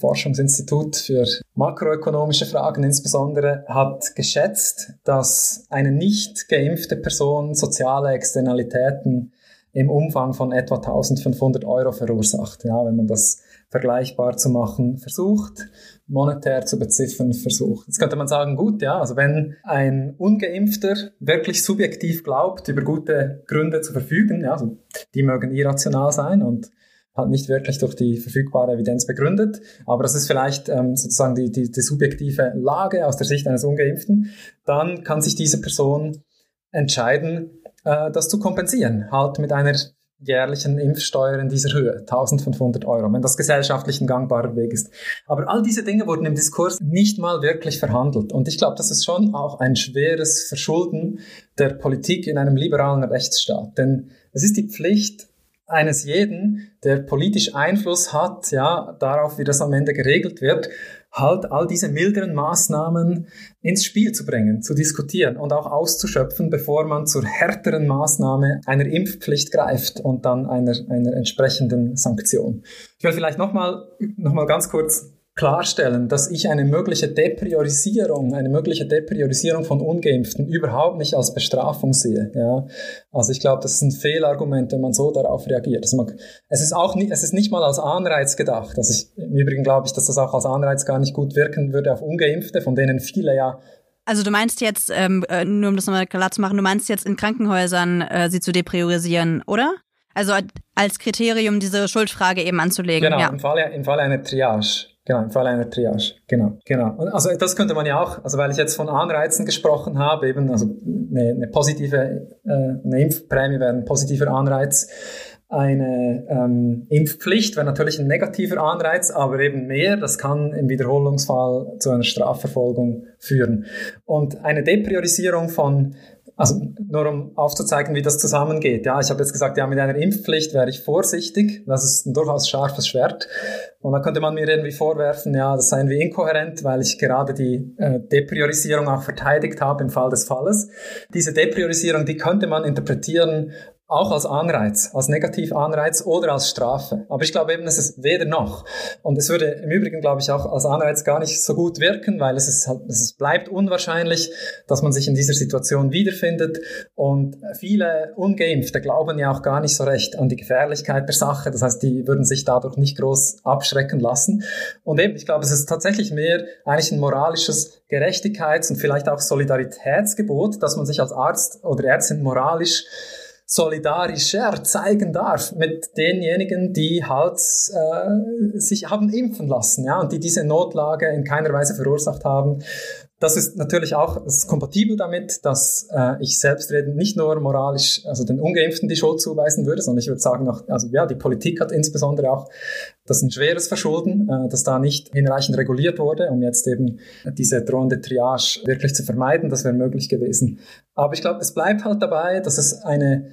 Forschungsinstitut für makroökonomische Fragen insbesondere hat geschätzt, dass eine nicht geimpfte Person soziale Externalitäten im Umfang von etwa 1500 Euro verursacht. Ja, wenn man das vergleichbar zu machen versucht, monetär zu beziffern versucht. Jetzt könnte man sagen, gut, ja, also wenn ein Ungeimpfter wirklich subjektiv glaubt, über gute Gründe zu verfügen, ja, also die mögen irrational sein und halt nicht wirklich durch die verfügbare Evidenz begründet, aber das ist vielleicht ähm, sozusagen die, die, die subjektive Lage aus der Sicht eines Ungeimpften, dann kann sich diese Person entscheiden, äh, das zu kompensieren, halt mit einer jährlichen Impfsteuer in dieser Höhe, 1500 Euro, wenn das gesellschaftlich ein gangbarer Weg ist. Aber all diese Dinge wurden im Diskurs nicht mal wirklich verhandelt. Und ich glaube, das ist schon auch ein schweres Verschulden der Politik in einem liberalen Rechtsstaat. Denn es ist die Pflicht eines jeden, der politisch Einfluss hat, ja, darauf, wie das am Ende geregelt wird, halt all diese milderen Maßnahmen ins Spiel zu bringen, zu diskutieren und auch auszuschöpfen, bevor man zur härteren Maßnahme einer Impfpflicht greift und dann einer, einer entsprechenden Sanktion. Ich will vielleicht nochmal noch mal ganz kurz klarstellen, dass ich eine mögliche Depriorisierung, eine mögliche Depriorisierung von Ungeimpften überhaupt nicht als Bestrafung sehe. Ja? Also ich glaube, das ist ein Fehlargument, wenn man so darauf reagiert. Also man, es ist auch nicht, es ist nicht mal als Anreiz gedacht. Also ich, im Übrigen glaube ich, dass das auch als Anreiz gar nicht gut wirken würde auf Ungeimpfte, von denen viele ja also du meinst jetzt, ähm, äh, nur um das nochmal klar zu machen, du meinst jetzt in Krankenhäusern äh, sie zu depriorisieren, oder? Also als Kriterium diese Schuldfrage eben anzulegen. Genau, ja. im, Falle, im Falle einer Triage. Genau, im Fall einer Triage. Genau, genau. Also das könnte man ja auch, also weil ich jetzt von Anreizen gesprochen habe, eben, also eine, eine positive, äh, eine Impfprämie wäre ein positiver Anreiz. Eine ähm, Impfpflicht wäre natürlich ein negativer Anreiz, aber eben mehr, das kann im Wiederholungsfall zu einer Strafverfolgung führen. Und eine Depriorisierung von also nur um aufzuzeigen, wie das zusammengeht. Ja, ich habe jetzt gesagt, ja, mit einer Impfpflicht wäre ich vorsichtig. Das ist ein durchaus scharfes Schwert. Und da könnte man mir irgendwie vorwerfen, ja, das seien wir inkohärent, weil ich gerade die äh, Depriorisierung auch verteidigt habe im Fall des Falles. Diese Depriorisierung, die könnte man interpretieren auch als Anreiz, als Negativanreiz oder als Strafe. Aber ich glaube eben, es ist weder noch. Und es würde im Übrigen, glaube ich, auch als Anreiz gar nicht so gut wirken, weil es, ist halt, es bleibt unwahrscheinlich, dass man sich in dieser Situation wiederfindet. Und viele Ungeimpfte glauben ja auch gar nicht so recht an die Gefährlichkeit der Sache. Das heißt, die würden sich dadurch nicht groß abschrecken lassen. Und eben, ich glaube, es ist tatsächlich mehr eigentlich ein moralisches Gerechtigkeits- und vielleicht auch Solidaritätsgebot, dass man sich als Arzt oder Ärztin moralisch solidarischer zeigen darf mit denjenigen, die halt äh, sich haben impfen lassen, ja, und die diese Notlage in keiner Weise verursacht haben. Das ist natürlich auch ist kompatibel damit, dass äh, ich selbstredend nicht nur moralisch, also den Ungeimpften die Schuld zuweisen würde, sondern ich würde sagen, auch, also ja, die Politik hat insbesondere auch das ein schweres Verschulden, äh, dass da nicht hinreichend reguliert wurde, um jetzt eben diese drohende Triage wirklich zu vermeiden. Das wäre möglich gewesen. Aber ich glaube, es bleibt halt dabei, dass es eine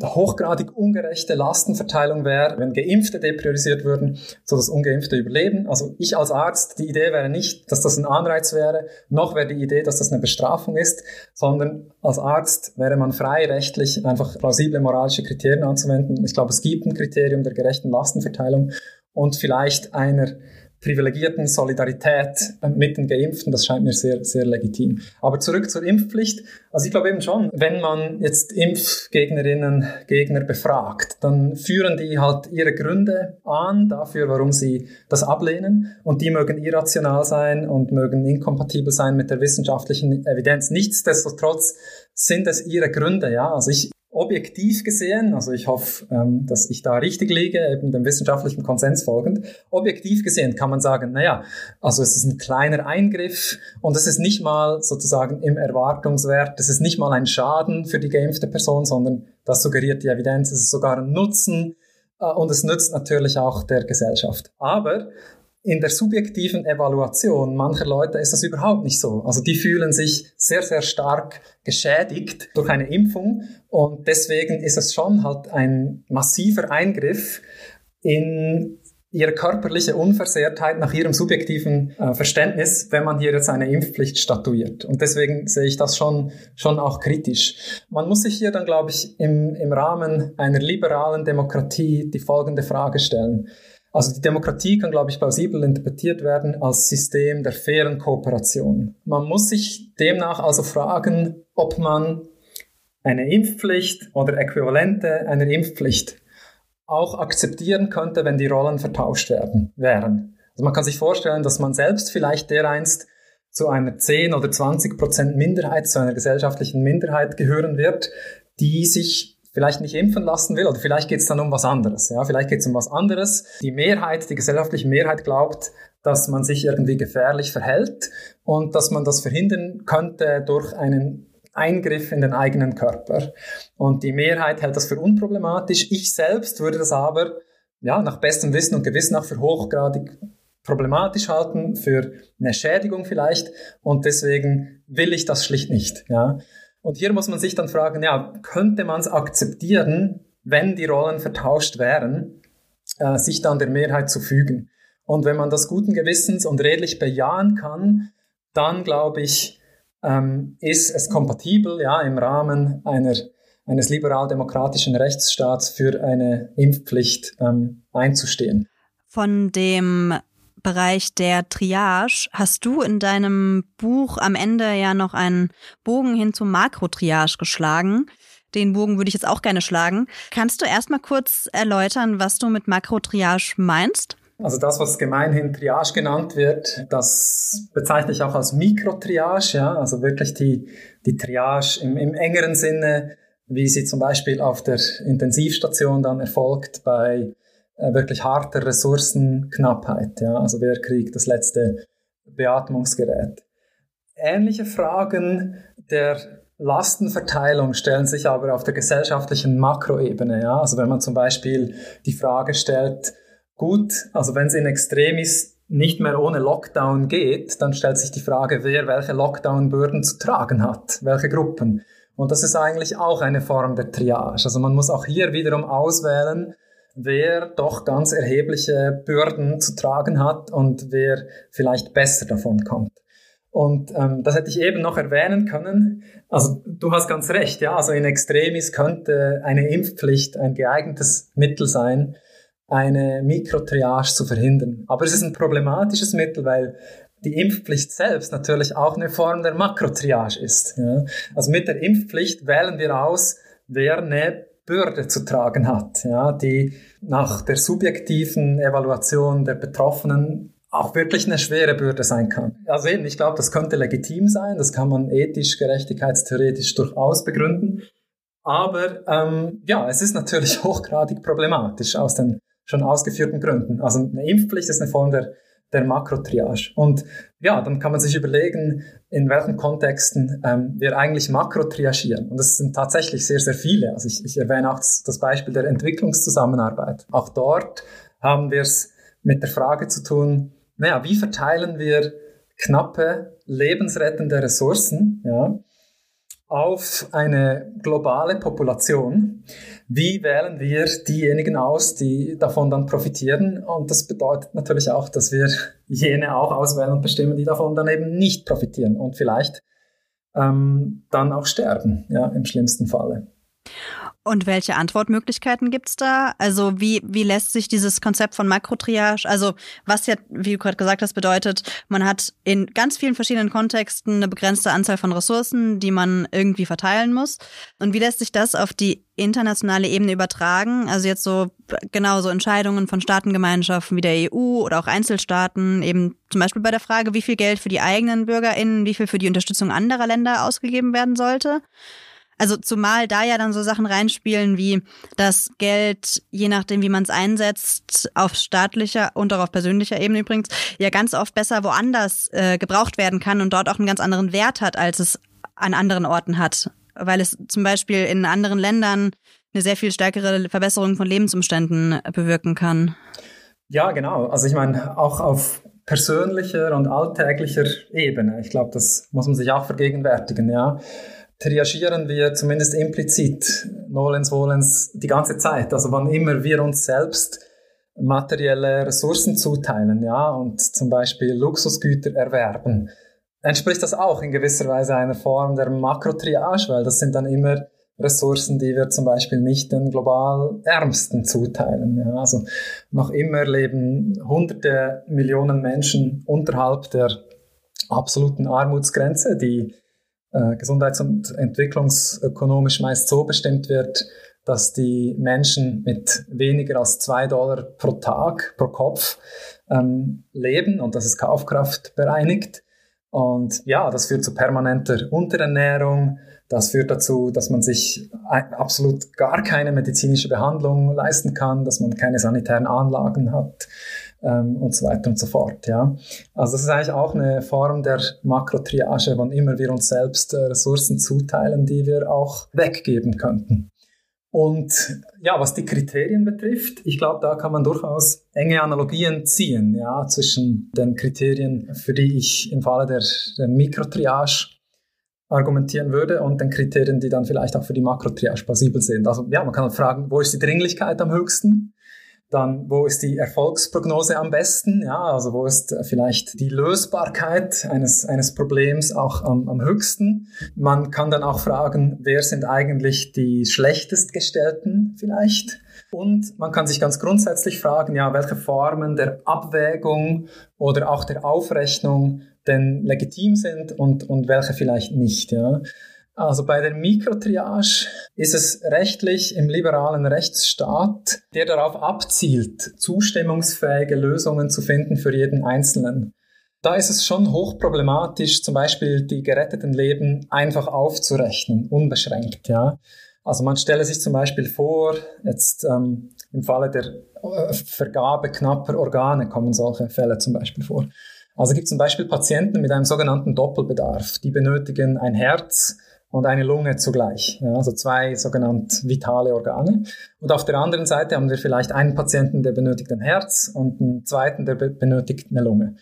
hochgradig ungerechte Lastenverteilung wäre, wenn Geimpfte depriorisiert würden, so dass Ungeimpfte überleben. Also ich als Arzt, die Idee wäre nicht, dass das ein Anreiz wäre, noch wäre die Idee, dass das eine Bestrafung ist, sondern als Arzt wäre man frei rechtlich einfach plausible moralische Kriterien anzuwenden. Ich glaube, es gibt ein Kriterium der gerechten Lastenverteilung und vielleicht einer privilegierten Solidarität mit den Geimpften, das scheint mir sehr, sehr legitim. Aber zurück zur Impfpflicht. Also ich glaube eben schon, wenn man jetzt Impfgegnerinnen, Gegner befragt, dann führen die halt ihre Gründe an dafür, warum sie das ablehnen. Und die mögen irrational sein und mögen inkompatibel sein mit der wissenschaftlichen Evidenz. Nichtsdestotrotz sind es ihre Gründe, ja. Also ich objektiv gesehen, also ich hoffe, ähm, dass ich da richtig liege, eben dem wissenschaftlichen Konsens folgend, objektiv gesehen kann man sagen, naja, also es ist ein kleiner Eingriff und es ist nicht mal sozusagen im Erwartungswert, es ist nicht mal ein Schaden für die geimpfte Person, sondern das suggeriert die Evidenz, es ist sogar ein Nutzen äh, und es nützt natürlich auch der Gesellschaft. Aber in der subjektiven Evaluation mancher Leute ist das überhaupt nicht so. Also die fühlen sich sehr, sehr stark geschädigt durch eine Impfung und deswegen ist es schon halt ein massiver Eingriff in ihre körperliche Unversehrtheit nach ihrem subjektiven äh, Verständnis, wenn man hier jetzt eine Impfpflicht statuiert. Und deswegen sehe ich das schon, schon auch kritisch. Man muss sich hier dann, glaube ich, im, im Rahmen einer liberalen Demokratie die folgende Frage stellen. Also die Demokratie kann, glaube ich, plausibel interpretiert werden als System der fairen Kooperation. Man muss sich demnach also fragen, ob man eine Impfpflicht oder Äquivalente einer Impfpflicht auch akzeptieren könnte, wenn die Rollen vertauscht werden, wären. Also man kann sich vorstellen, dass man selbst vielleicht dereinst zu einer 10 oder 20 Prozent Minderheit, zu einer gesellschaftlichen Minderheit gehören wird, die sich vielleicht nicht impfen lassen will oder vielleicht geht es dann um was anderes. Ja, vielleicht geht es um was anderes. Die Mehrheit, die gesellschaftliche Mehrheit glaubt, dass man sich irgendwie gefährlich verhält und dass man das verhindern könnte durch einen Eingriff in den eigenen Körper. Und die Mehrheit hält das für unproblematisch. Ich selbst würde das aber ja, nach bestem Wissen und Gewissen auch für hochgradig problematisch halten, für eine Schädigung vielleicht. Und deswegen will ich das schlicht nicht. Ja. Und hier muss man sich dann fragen, ja, könnte man es akzeptieren, wenn die Rollen vertauscht wären, äh, sich dann der Mehrheit zu fügen? Und wenn man das guten Gewissens und redlich bejahen kann, dann glaube ich, ähm, ist es kompatibel, ja, im Rahmen einer, eines liberal-demokratischen Rechtsstaats für eine Impfpflicht ähm, einzustehen. Von dem Bereich der Triage hast du in deinem Buch am Ende ja noch einen Bogen hin zum Makrotriage geschlagen. Den Bogen würde ich jetzt auch gerne schlagen. Kannst du erstmal kurz erläutern, was du mit Makrotriage meinst? Also das, was gemeinhin Triage genannt wird, das bezeichne ich auch als Mikrotriage, ja, also wirklich die, die Triage im, im engeren Sinne, wie sie zum Beispiel auf der Intensivstation dann erfolgt bei wirklich harter Ressourcenknappheit. Ja? Also wer kriegt das letzte Beatmungsgerät? Ähnliche Fragen der Lastenverteilung stellen sich aber auf der gesellschaftlichen Makroebene. Ja? Also wenn man zum Beispiel die Frage stellt, gut, also wenn es in Extremis nicht mehr ohne Lockdown geht, dann stellt sich die Frage, wer welche Lockdown-Bürden zu tragen hat, welche Gruppen. Und das ist eigentlich auch eine Form der Triage. Also man muss auch hier wiederum auswählen, wer doch ganz erhebliche Bürden zu tragen hat und wer vielleicht besser davon kommt. Und ähm, das hätte ich eben noch erwähnen können. Also du hast ganz recht, ja. Also in Extremis könnte eine Impfpflicht ein geeignetes Mittel sein, eine Mikrotriage zu verhindern. Aber es ist ein problematisches Mittel, weil die Impfpflicht selbst natürlich auch eine Form der Makrotriage ist. Ja. Also mit der Impfpflicht wählen wir aus, wer eine Bürde zu tragen hat, ja, die nach der subjektiven Evaluation der Betroffenen auch wirklich eine schwere Bürde sein kann. Also eben, ich glaube, das könnte legitim sein, das kann man ethisch, gerechtigkeitstheoretisch durchaus begründen. Aber ähm, ja, es ist natürlich *laughs* hochgradig problematisch aus den schon ausgeführten Gründen. Also eine Impfpflicht ist eine Form der der Makrotriage. Und ja, dann kann man sich überlegen, in welchen Kontexten ähm, wir eigentlich makrotriagieren. Und das sind tatsächlich sehr, sehr viele. Also ich, ich erwähne auch das, das Beispiel der Entwicklungszusammenarbeit. Auch dort haben wir es mit der Frage zu tun, naja, wie verteilen wir knappe, lebensrettende Ressourcen, ja, auf eine globale Population. Wie wählen wir diejenigen aus, die davon dann profitieren? Und das bedeutet natürlich auch, dass wir jene auch auswählen und bestimmen, die davon dann eben nicht profitieren und vielleicht ähm, dann auch sterben, ja, im schlimmsten Falle. Und welche Antwortmöglichkeiten gibt's da? Also wie, wie lässt sich dieses Konzept von Makrotriage, also was ja, wie du gerade gesagt hast, bedeutet, man hat in ganz vielen verschiedenen Kontexten eine begrenzte Anzahl von Ressourcen, die man irgendwie verteilen muss. Und wie lässt sich das auf die internationale Ebene übertragen? Also jetzt so genau so Entscheidungen von Staatengemeinschaften wie der EU oder auch Einzelstaaten, eben zum Beispiel bei der Frage, wie viel Geld für die eigenen BürgerInnen, wie viel für die Unterstützung anderer Länder ausgegeben werden sollte. Also zumal da ja dann so Sachen reinspielen wie das Geld, je nachdem wie man es einsetzt, auf staatlicher und auch auf persönlicher Ebene übrigens, ja ganz oft besser woanders äh, gebraucht werden kann und dort auch einen ganz anderen Wert hat, als es an anderen Orten hat. Weil es zum Beispiel in anderen Ländern eine sehr viel stärkere Verbesserung von Lebensumständen bewirken kann. Ja, genau. Also ich meine, auch auf persönlicher und alltäglicher Ebene. Ich glaube, das muss man sich auch vergegenwärtigen, ja. Triagieren wir zumindest implizit, nolens volens, die ganze Zeit. Also wann immer wir uns selbst materielle Ressourcen zuteilen, ja, und zum Beispiel Luxusgüter erwerben, entspricht das auch in gewisser Weise einer Form der Makrotriage, weil das sind dann immer Ressourcen, die wir zum Beispiel nicht den global Ärmsten zuteilen. Ja, also noch immer leben hunderte Millionen Menschen unterhalb der absoluten Armutsgrenze, die äh, gesundheits- und entwicklungsökonomisch meist so bestimmt wird, dass die Menschen mit weniger als zwei Dollar pro Tag, pro Kopf ähm, leben und das ist Kaufkraft bereinigt. Und ja, das führt zu permanenter Unterernährung, das führt dazu, dass man sich absolut gar keine medizinische Behandlung leisten kann, dass man keine sanitären Anlagen hat ähm, und so weiter und so fort. Ja. Also das ist eigentlich auch eine Form der Makrotriage, wann immer wir uns selbst äh, Ressourcen zuteilen, die wir auch weggeben könnten. Und ja, was die Kriterien betrifft, ich glaube, da kann man durchaus enge Analogien ziehen, ja, zwischen den Kriterien, für die ich im Falle der, der Mikrotriage argumentieren würde und den Kriterien, die dann vielleicht auch für die Makrotriage plausibel sind. Also ja, man kann halt fragen, wo ist die Dringlichkeit am höchsten? Dann, wo ist die Erfolgsprognose am besten? Ja, also wo ist vielleicht die Lösbarkeit eines, eines Problems auch am, am höchsten? Man kann dann auch fragen, wer sind eigentlich die schlechtest gestellten vielleicht? Und man kann sich ganz grundsätzlich fragen, ja, welche Formen der Abwägung oder auch der Aufrechnung denn legitim sind und, und welche vielleicht nicht. Ja. Also bei der Mikrotriage ist es rechtlich im liberalen Rechtsstaat, der darauf abzielt, zustimmungsfähige Lösungen zu finden für jeden Einzelnen. Da ist es schon hochproblematisch, zum Beispiel die geretteten Leben einfach aufzurechnen, unbeschränkt. Ja. Also man stelle sich zum Beispiel vor, jetzt ähm, im Falle der äh, Vergabe knapper Organe kommen solche Fälle zum Beispiel vor. Also gibt es zum Beispiel Patienten mit einem sogenannten Doppelbedarf, die benötigen ein Herz und eine Lunge zugleich, ja, also zwei sogenannte vitale Organe. Und auf der anderen Seite haben wir vielleicht einen Patienten, der benötigt ein Herz und einen zweiten, der benötigt eine Lunge.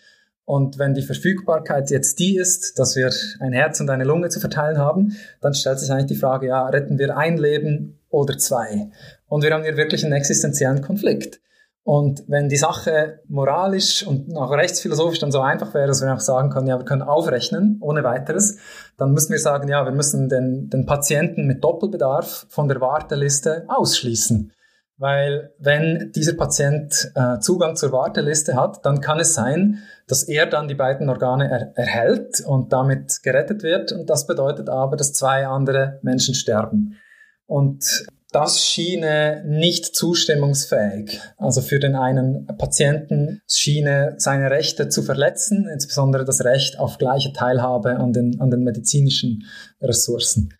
Und wenn die Verfügbarkeit jetzt die ist, dass wir ein Herz und eine Lunge zu verteilen haben, dann stellt sich eigentlich die Frage, ja, retten wir ein Leben oder zwei? Und wir haben hier wirklich einen existenziellen Konflikt. Und wenn die Sache moralisch und auch rechtsphilosophisch dann so einfach wäre, dass wir einfach sagen können, ja, wir können aufrechnen ohne weiteres, dann müssen wir sagen, ja, wir müssen den, den Patienten mit Doppelbedarf von der Warteliste ausschließen. Weil wenn dieser Patient äh, Zugang zur Warteliste hat, dann kann es sein, dass er dann die beiden Organe er erhält und damit gerettet wird. Und das bedeutet aber, dass zwei andere Menschen sterben. Und das schiene nicht zustimmungsfähig. Also für den einen Patienten schiene seine Rechte zu verletzen, insbesondere das Recht auf gleiche Teilhabe an den, an den medizinischen Ressourcen.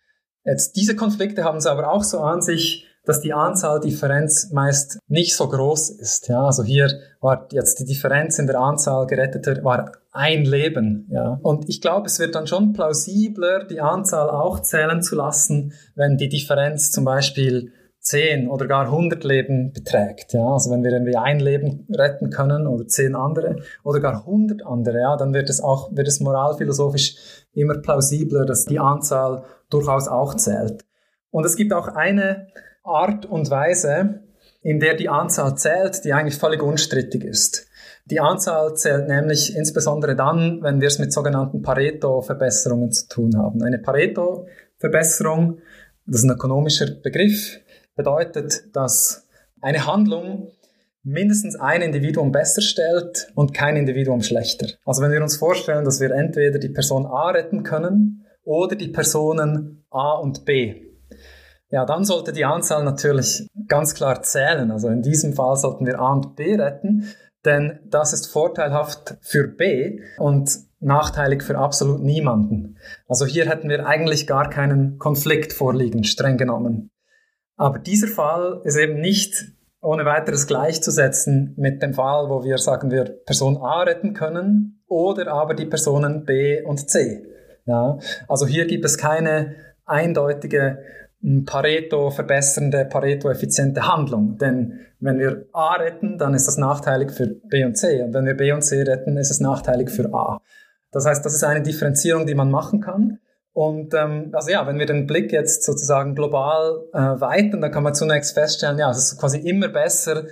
Jetzt, diese Konflikte haben es aber auch so an sich, dass die Anzahldifferenz meist nicht so groß ist. Ja, also hier war jetzt die Differenz in der Anzahl geretteter war ein Leben. Ja, und ich glaube, es wird dann schon plausibler, die Anzahl auch zählen zu lassen, wenn die Differenz zum Beispiel 10 oder gar 100 Leben beträgt. Ja, also wenn wir irgendwie ein Leben retten können oder 10 andere oder gar 100 andere, ja, dann wird es auch, wird es moralphilosophisch immer plausibler, dass die Anzahl durchaus auch zählt. Und es gibt auch eine Art und Weise, in der die Anzahl zählt, die eigentlich völlig unstrittig ist. Die Anzahl zählt nämlich insbesondere dann, wenn wir es mit sogenannten Pareto-Verbesserungen zu tun haben. Eine Pareto-Verbesserung, das ist ein ökonomischer Begriff, bedeutet, dass eine Handlung mindestens ein Individuum besser stellt und kein Individuum schlechter. Also wenn wir uns vorstellen, dass wir entweder die Person A retten können oder die Personen A und B, ja, dann sollte die Anzahl natürlich ganz klar zählen. Also in diesem Fall sollten wir A und B retten, denn das ist vorteilhaft für B. Und nachteilig für absolut niemanden. Also hier hätten wir eigentlich gar keinen Konflikt vorliegen, streng genommen. Aber dieser Fall ist eben nicht ohne weiteres gleichzusetzen mit dem Fall, wo wir sagen wir Person A retten können oder aber die Personen B und C. Ja, also hier gibt es keine eindeutige Pareto verbessernde, Pareto effiziente Handlung. Denn wenn wir A retten, dann ist das nachteilig für B und C. Und wenn wir B und C retten, ist es nachteilig für A. Das heißt, das ist eine Differenzierung, die man machen kann. Und ähm, also ja, wenn wir den Blick jetzt sozusagen global äh, weiten, dann kann man zunächst feststellen, ja, es ist quasi immer besser,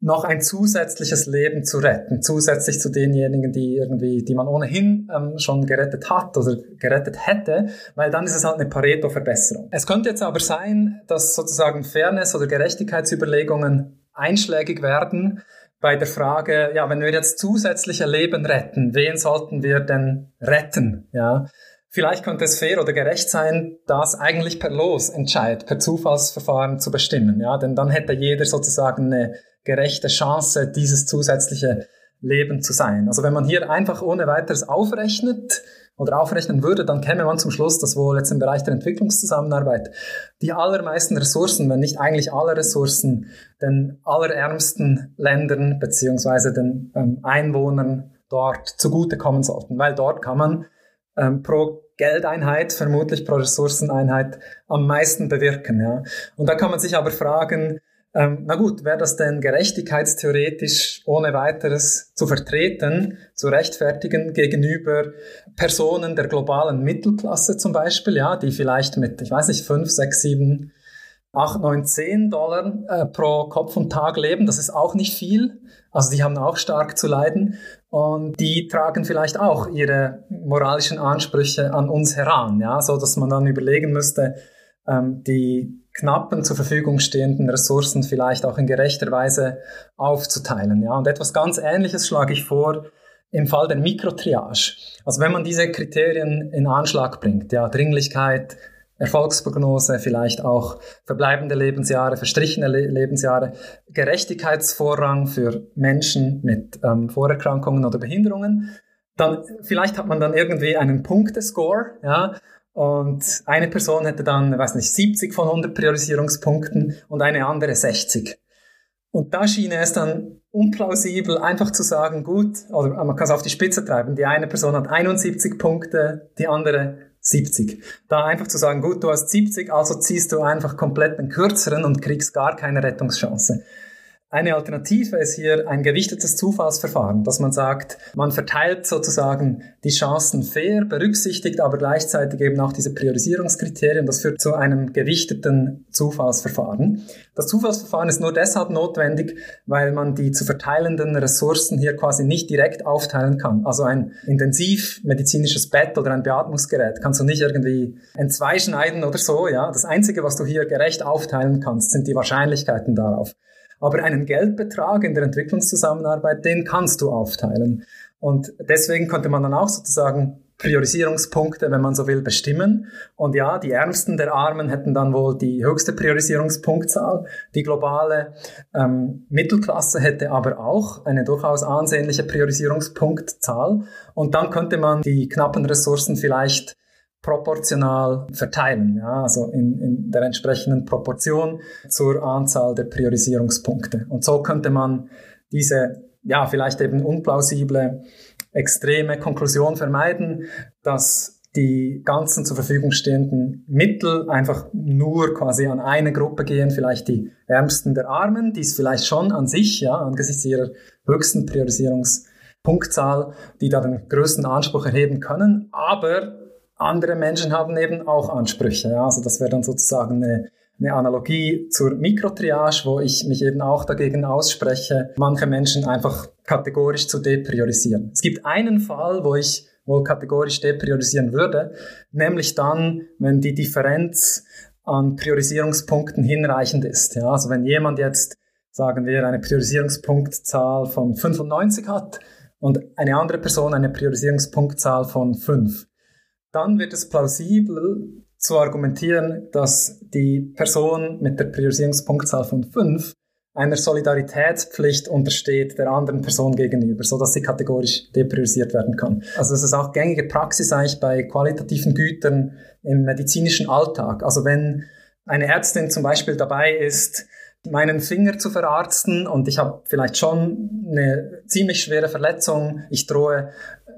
noch ein zusätzliches Leben zu retten, zusätzlich zu denjenigen, die irgendwie, die man ohnehin ähm, schon gerettet hat oder gerettet hätte, weil dann ist es halt eine Pareto-Verbesserung. Es könnte jetzt aber sein, dass sozusagen Fairness- oder Gerechtigkeitsüberlegungen einschlägig werden bei der Frage, ja, wenn wir jetzt zusätzliche Leben retten, wen sollten wir denn retten, ja? Vielleicht könnte es fair oder gerecht sein, das eigentlich per Losentscheid, per Zufallsverfahren zu bestimmen, ja, denn dann hätte jeder sozusagen eine gerechte Chance, dieses zusätzliche Leben zu sein. Also wenn man hier einfach ohne weiteres aufrechnet oder aufrechnen würde, dann käme man zum Schluss, dass wohl jetzt im Bereich der Entwicklungszusammenarbeit die allermeisten Ressourcen, wenn nicht eigentlich alle Ressourcen, den allerärmsten Ländern beziehungsweise den ähm, Einwohnern dort zugutekommen sollten, weil dort kann man ähm, pro Geldeinheit, vermutlich pro Ressourceneinheit am meisten bewirken. Ja. Und da kann man sich aber fragen, ähm, na gut, wäre das denn gerechtigkeitstheoretisch ohne weiteres zu vertreten, zu rechtfertigen gegenüber Personen der globalen Mittelklasse zum Beispiel, ja, die vielleicht mit, ich weiß nicht, fünf, sechs, sieben 8, 9, 10 Dollar äh, pro Kopf und Tag leben. Das ist auch nicht viel. Also die haben auch stark zu leiden. Und die tragen vielleicht auch ihre moralischen Ansprüche an uns heran, ja, so dass man dann überlegen müsste, die knappen zur Verfügung stehenden Ressourcen vielleicht auch in gerechter Weise aufzuteilen, ja. Und etwas ganz Ähnliches schlage ich vor im Fall der Mikrotriage. Also wenn man diese Kriterien in Anschlag bringt, ja, Dringlichkeit, Erfolgsprognose, vielleicht auch verbleibende Lebensjahre, verstrichene Le Lebensjahre, Gerechtigkeitsvorrang für Menschen mit ähm, Vorerkrankungen oder Behinderungen. Dann vielleicht hat man dann irgendwie einen Punktescore, ja, und eine Person hätte dann, weiß nicht, 70 von 100 Priorisierungspunkten und eine andere 60. Und da schien es dann unplausibel, einfach zu sagen, gut, oder man kann es auf die Spitze treiben, die eine Person hat 71 Punkte, die andere 70. Da einfach zu sagen, gut, du hast 70, also ziehst du einfach komplett den kürzeren und kriegst gar keine Rettungschance. Eine Alternative ist hier ein gewichtetes Zufallsverfahren, dass man sagt, man verteilt sozusagen die Chancen fair, berücksichtigt aber gleichzeitig eben auch diese Priorisierungskriterien. Das führt zu einem gewichteten Zufallsverfahren. Das Zufallsverfahren ist nur deshalb notwendig, weil man die zu verteilenden Ressourcen hier quasi nicht direkt aufteilen kann. Also ein intensivmedizinisches Bett oder ein Beatmungsgerät kannst du nicht irgendwie entzweischneiden oder so, ja. Das einzige, was du hier gerecht aufteilen kannst, sind die Wahrscheinlichkeiten darauf. Aber einen Geldbetrag in der Entwicklungszusammenarbeit, den kannst du aufteilen. Und deswegen konnte man dann auch sozusagen Priorisierungspunkte, wenn man so will, bestimmen. Und ja, die Ärmsten der Armen hätten dann wohl die höchste Priorisierungspunktzahl. Die globale ähm, Mittelklasse hätte aber auch eine durchaus ansehnliche Priorisierungspunktzahl. Und dann könnte man die knappen Ressourcen vielleicht proportional verteilen, ja, also in, in der entsprechenden Proportion zur Anzahl der Priorisierungspunkte. Und so könnte man diese, ja, vielleicht eben unplausible, extreme Konklusion vermeiden, dass die ganzen zur Verfügung stehenden Mittel einfach nur quasi an eine Gruppe gehen, vielleicht die Ärmsten der Armen, die es vielleicht schon an sich, ja, angesichts ihrer höchsten Priorisierungspunktzahl, die da den größten Anspruch erheben können, aber andere Menschen haben eben auch Ansprüche. Ja? Also das wäre dann sozusagen eine, eine Analogie zur Mikrotriage, wo ich mich eben auch dagegen ausspreche, manche Menschen einfach kategorisch zu depriorisieren. Es gibt einen Fall, wo ich wohl kategorisch depriorisieren würde, nämlich dann, wenn die Differenz an Priorisierungspunkten hinreichend ist. Ja, also wenn jemand jetzt, sagen wir, eine Priorisierungspunktzahl von 95 hat und eine andere Person eine Priorisierungspunktzahl von 5, dann wird es plausibel zu argumentieren, dass die Person mit der Priorisierungspunktzahl von 5 einer Solidaritätspflicht untersteht der anderen Person gegenüber, so dass sie kategorisch depriorisiert werden kann. Also das ist auch gängige Praxis eigentlich bei qualitativen Gütern im medizinischen Alltag. Also wenn eine Ärztin zum Beispiel dabei ist, meinen Finger zu verarzten und ich habe vielleicht schon eine ziemlich schwere Verletzung, ich drohe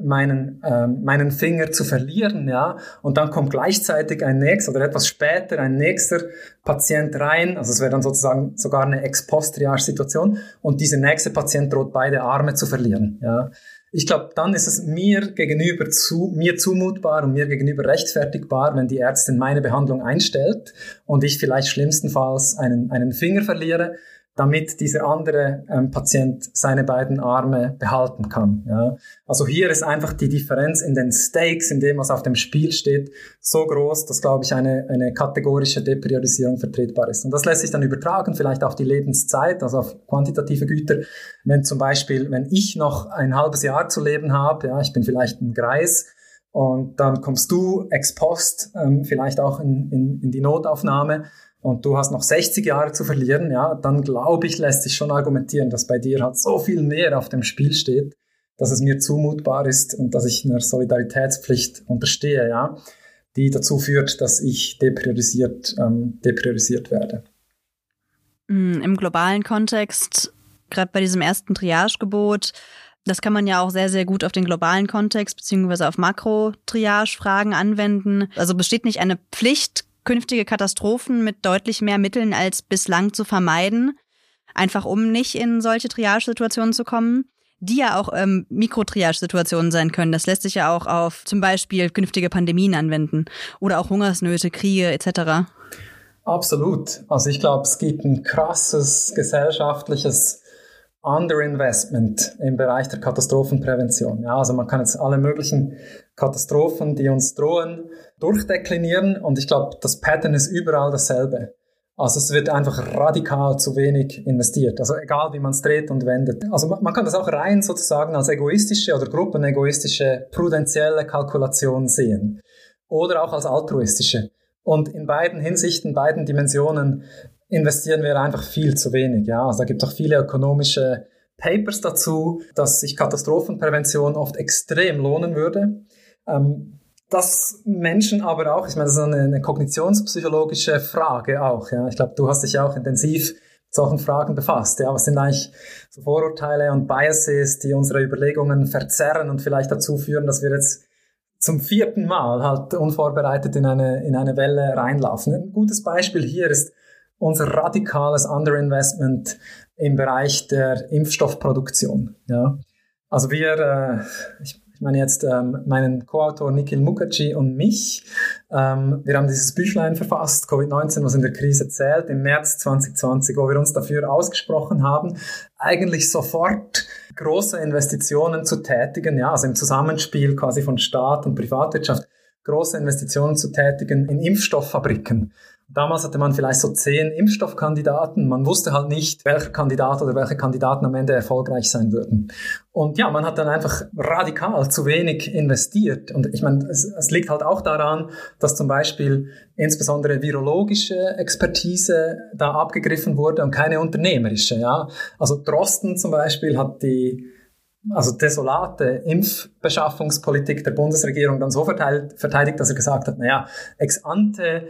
meinen, ähm, meinen Finger zu verlieren, ja, und dann kommt gleichzeitig ein nächster oder etwas später ein nächster Patient rein, also es wäre dann sozusagen sogar eine Ex-Post-Triage-Situation und dieser nächste Patient droht beide Arme zu verlieren, ja. Ich glaube, dann ist es mir gegenüber zu, mir zumutbar und mir gegenüber rechtfertigbar, wenn die Ärztin meine Behandlung einstellt und ich vielleicht schlimmstenfalls einen, einen Finger verliere damit dieser andere ähm, Patient seine beiden Arme behalten kann. Ja. Also hier ist einfach die Differenz in den Stakes, in dem, was auf dem Spiel steht, so groß, dass, glaube ich, eine, eine kategorische Depriorisierung vertretbar ist. Und das lässt sich dann übertragen, vielleicht auf die Lebenszeit, also auf quantitative Güter. Wenn zum Beispiel, wenn ich noch ein halbes Jahr zu leben habe, ja, ich bin vielleicht ein Greis, und dann kommst du ex post ähm, vielleicht auch in, in, in die Notaufnahme und du hast noch 60 Jahre zu verlieren, ja, dann glaube ich, lässt sich schon argumentieren, dass bei dir halt so viel mehr auf dem Spiel steht, dass es mir zumutbar ist und dass ich einer Solidaritätspflicht unterstehe, ja, die dazu führt, dass ich depriorisiert, ähm, depriorisiert werde. Mm, Im globalen Kontext, gerade bei diesem ersten Triagegebot, das kann man ja auch sehr, sehr gut auf den globalen Kontext beziehungsweise auf Makro-Triage-Fragen anwenden. Also besteht nicht eine Pflicht, künftige Katastrophen mit deutlich mehr Mitteln als bislang zu vermeiden, einfach um nicht in solche Triage-Situationen zu kommen, die ja auch ähm, Mikrotriage-Situationen sein können. Das lässt sich ja auch auf zum Beispiel künftige Pandemien anwenden oder auch Hungersnöte, Kriege etc. Absolut. Also ich glaube, es gibt ein krasses gesellschaftliches Underinvestment im Bereich der Katastrophenprävention. Ja, also man kann jetzt alle möglichen Katastrophen, die uns drohen, durchdeklinieren und ich glaube, das Pattern ist überall dasselbe. Also es wird einfach radikal zu wenig investiert. Also egal, wie man es dreht und wendet. Also man kann das auch rein sozusagen als egoistische oder gruppenegoistische prudentielle Kalkulation sehen. Oder auch als altruistische. Und in beiden Hinsichten, beiden Dimensionen investieren wir einfach viel zu wenig. Ja, also da gibt es auch viele ökonomische Papers dazu, dass sich Katastrophenprävention oft extrem lohnen würde. Ähm, dass Menschen aber auch, ich meine, das ist eine, eine kognitionspsychologische Frage auch. Ja, ich glaube, du hast dich auch intensiv mit solchen Fragen befasst. Ja, was sind eigentlich so Vorurteile und Biases, die unsere Überlegungen verzerren und vielleicht dazu führen, dass wir jetzt zum vierten Mal halt unvorbereitet in eine, in eine Welle reinlaufen. Ein gutes Beispiel hier ist unser radikales Underinvestment im Bereich der Impfstoffproduktion. Ja. Also wir, äh, ich, ich meine jetzt ähm, meinen Co-Autor Nikhil Mukherjee und mich, ähm, wir haben dieses Büchlein verfasst, Covid-19, was in der Krise zählt, im März 2020, wo wir uns dafür ausgesprochen haben, eigentlich sofort große Investitionen zu tätigen, ja, also im Zusammenspiel quasi von Staat und Privatwirtschaft, große Investitionen zu tätigen in Impfstofffabriken. Damals hatte man vielleicht so zehn Impfstoffkandidaten. Man wusste halt nicht, welcher Kandidat oder welche Kandidaten am Ende erfolgreich sein würden. Und ja, man hat dann einfach radikal zu wenig investiert. Und ich meine, es, es liegt halt auch daran, dass zum Beispiel insbesondere virologische Expertise da abgegriffen wurde und keine unternehmerische. Ja, also Drosten zum Beispiel hat die also desolate Impfbeschaffungspolitik der Bundesregierung dann so verteidigt, dass er gesagt hat, naja, ex ante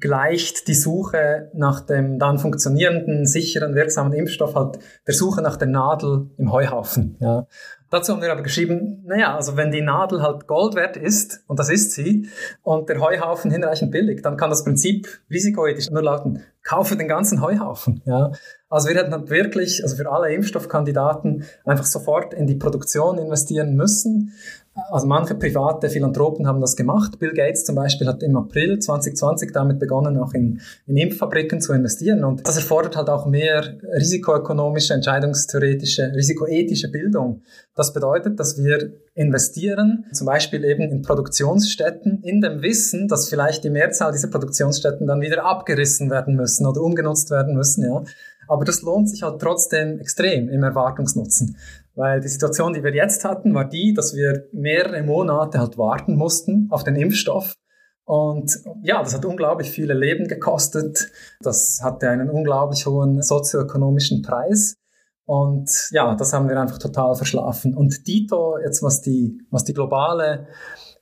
gleicht die Suche nach dem dann funktionierenden, sicheren, wirksamen Impfstoff halt der Suche nach der Nadel im Heuhaufen. Ja. Dazu haben wir aber geschrieben, naja, also wenn die Nadel halt Gold wert ist, und das ist sie, und der Heuhaufen hinreichend billig, dann kann das Prinzip risikoethisch nur lauten, kaufe den ganzen Heuhaufen. Ja. Also wir hätten wirklich, also für alle Impfstoffkandidaten einfach sofort in die Produktion investieren müssen. Also manche private Philanthropen haben das gemacht. Bill Gates zum Beispiel hat im April 2020 damit begonnen, auch in, in Impffabriken zu investieren. Und das erfordert halt auch mehr risikoökonomische, entscheidungstheoretische, risikoethische Bildung. Das bedeutet, dass wir investieren, zum Beispiel eben in Produktionsstätten, in dem Wissen, dass vielleicht die Mehrzahl dieser Produktionsstätten dann wieder abgerissen werden müssen oder umgenutzt werden müssen, ja. Aber das lohnt sich halt trotzdem extrem im Erwartungsnutzen. Weil die Situation, die wir jetzt hatten, war die, dass wir mehrere Monate halt warten mussten auf den Impfstoff. Und ja, das hat unglaublich viele Leben gekostet. Das hatte einen unglaublich hohen sozioökonomischen Preis. Und ja, das haben wir einfach total verschlafen. Und Dito, jetzt was die, was die globale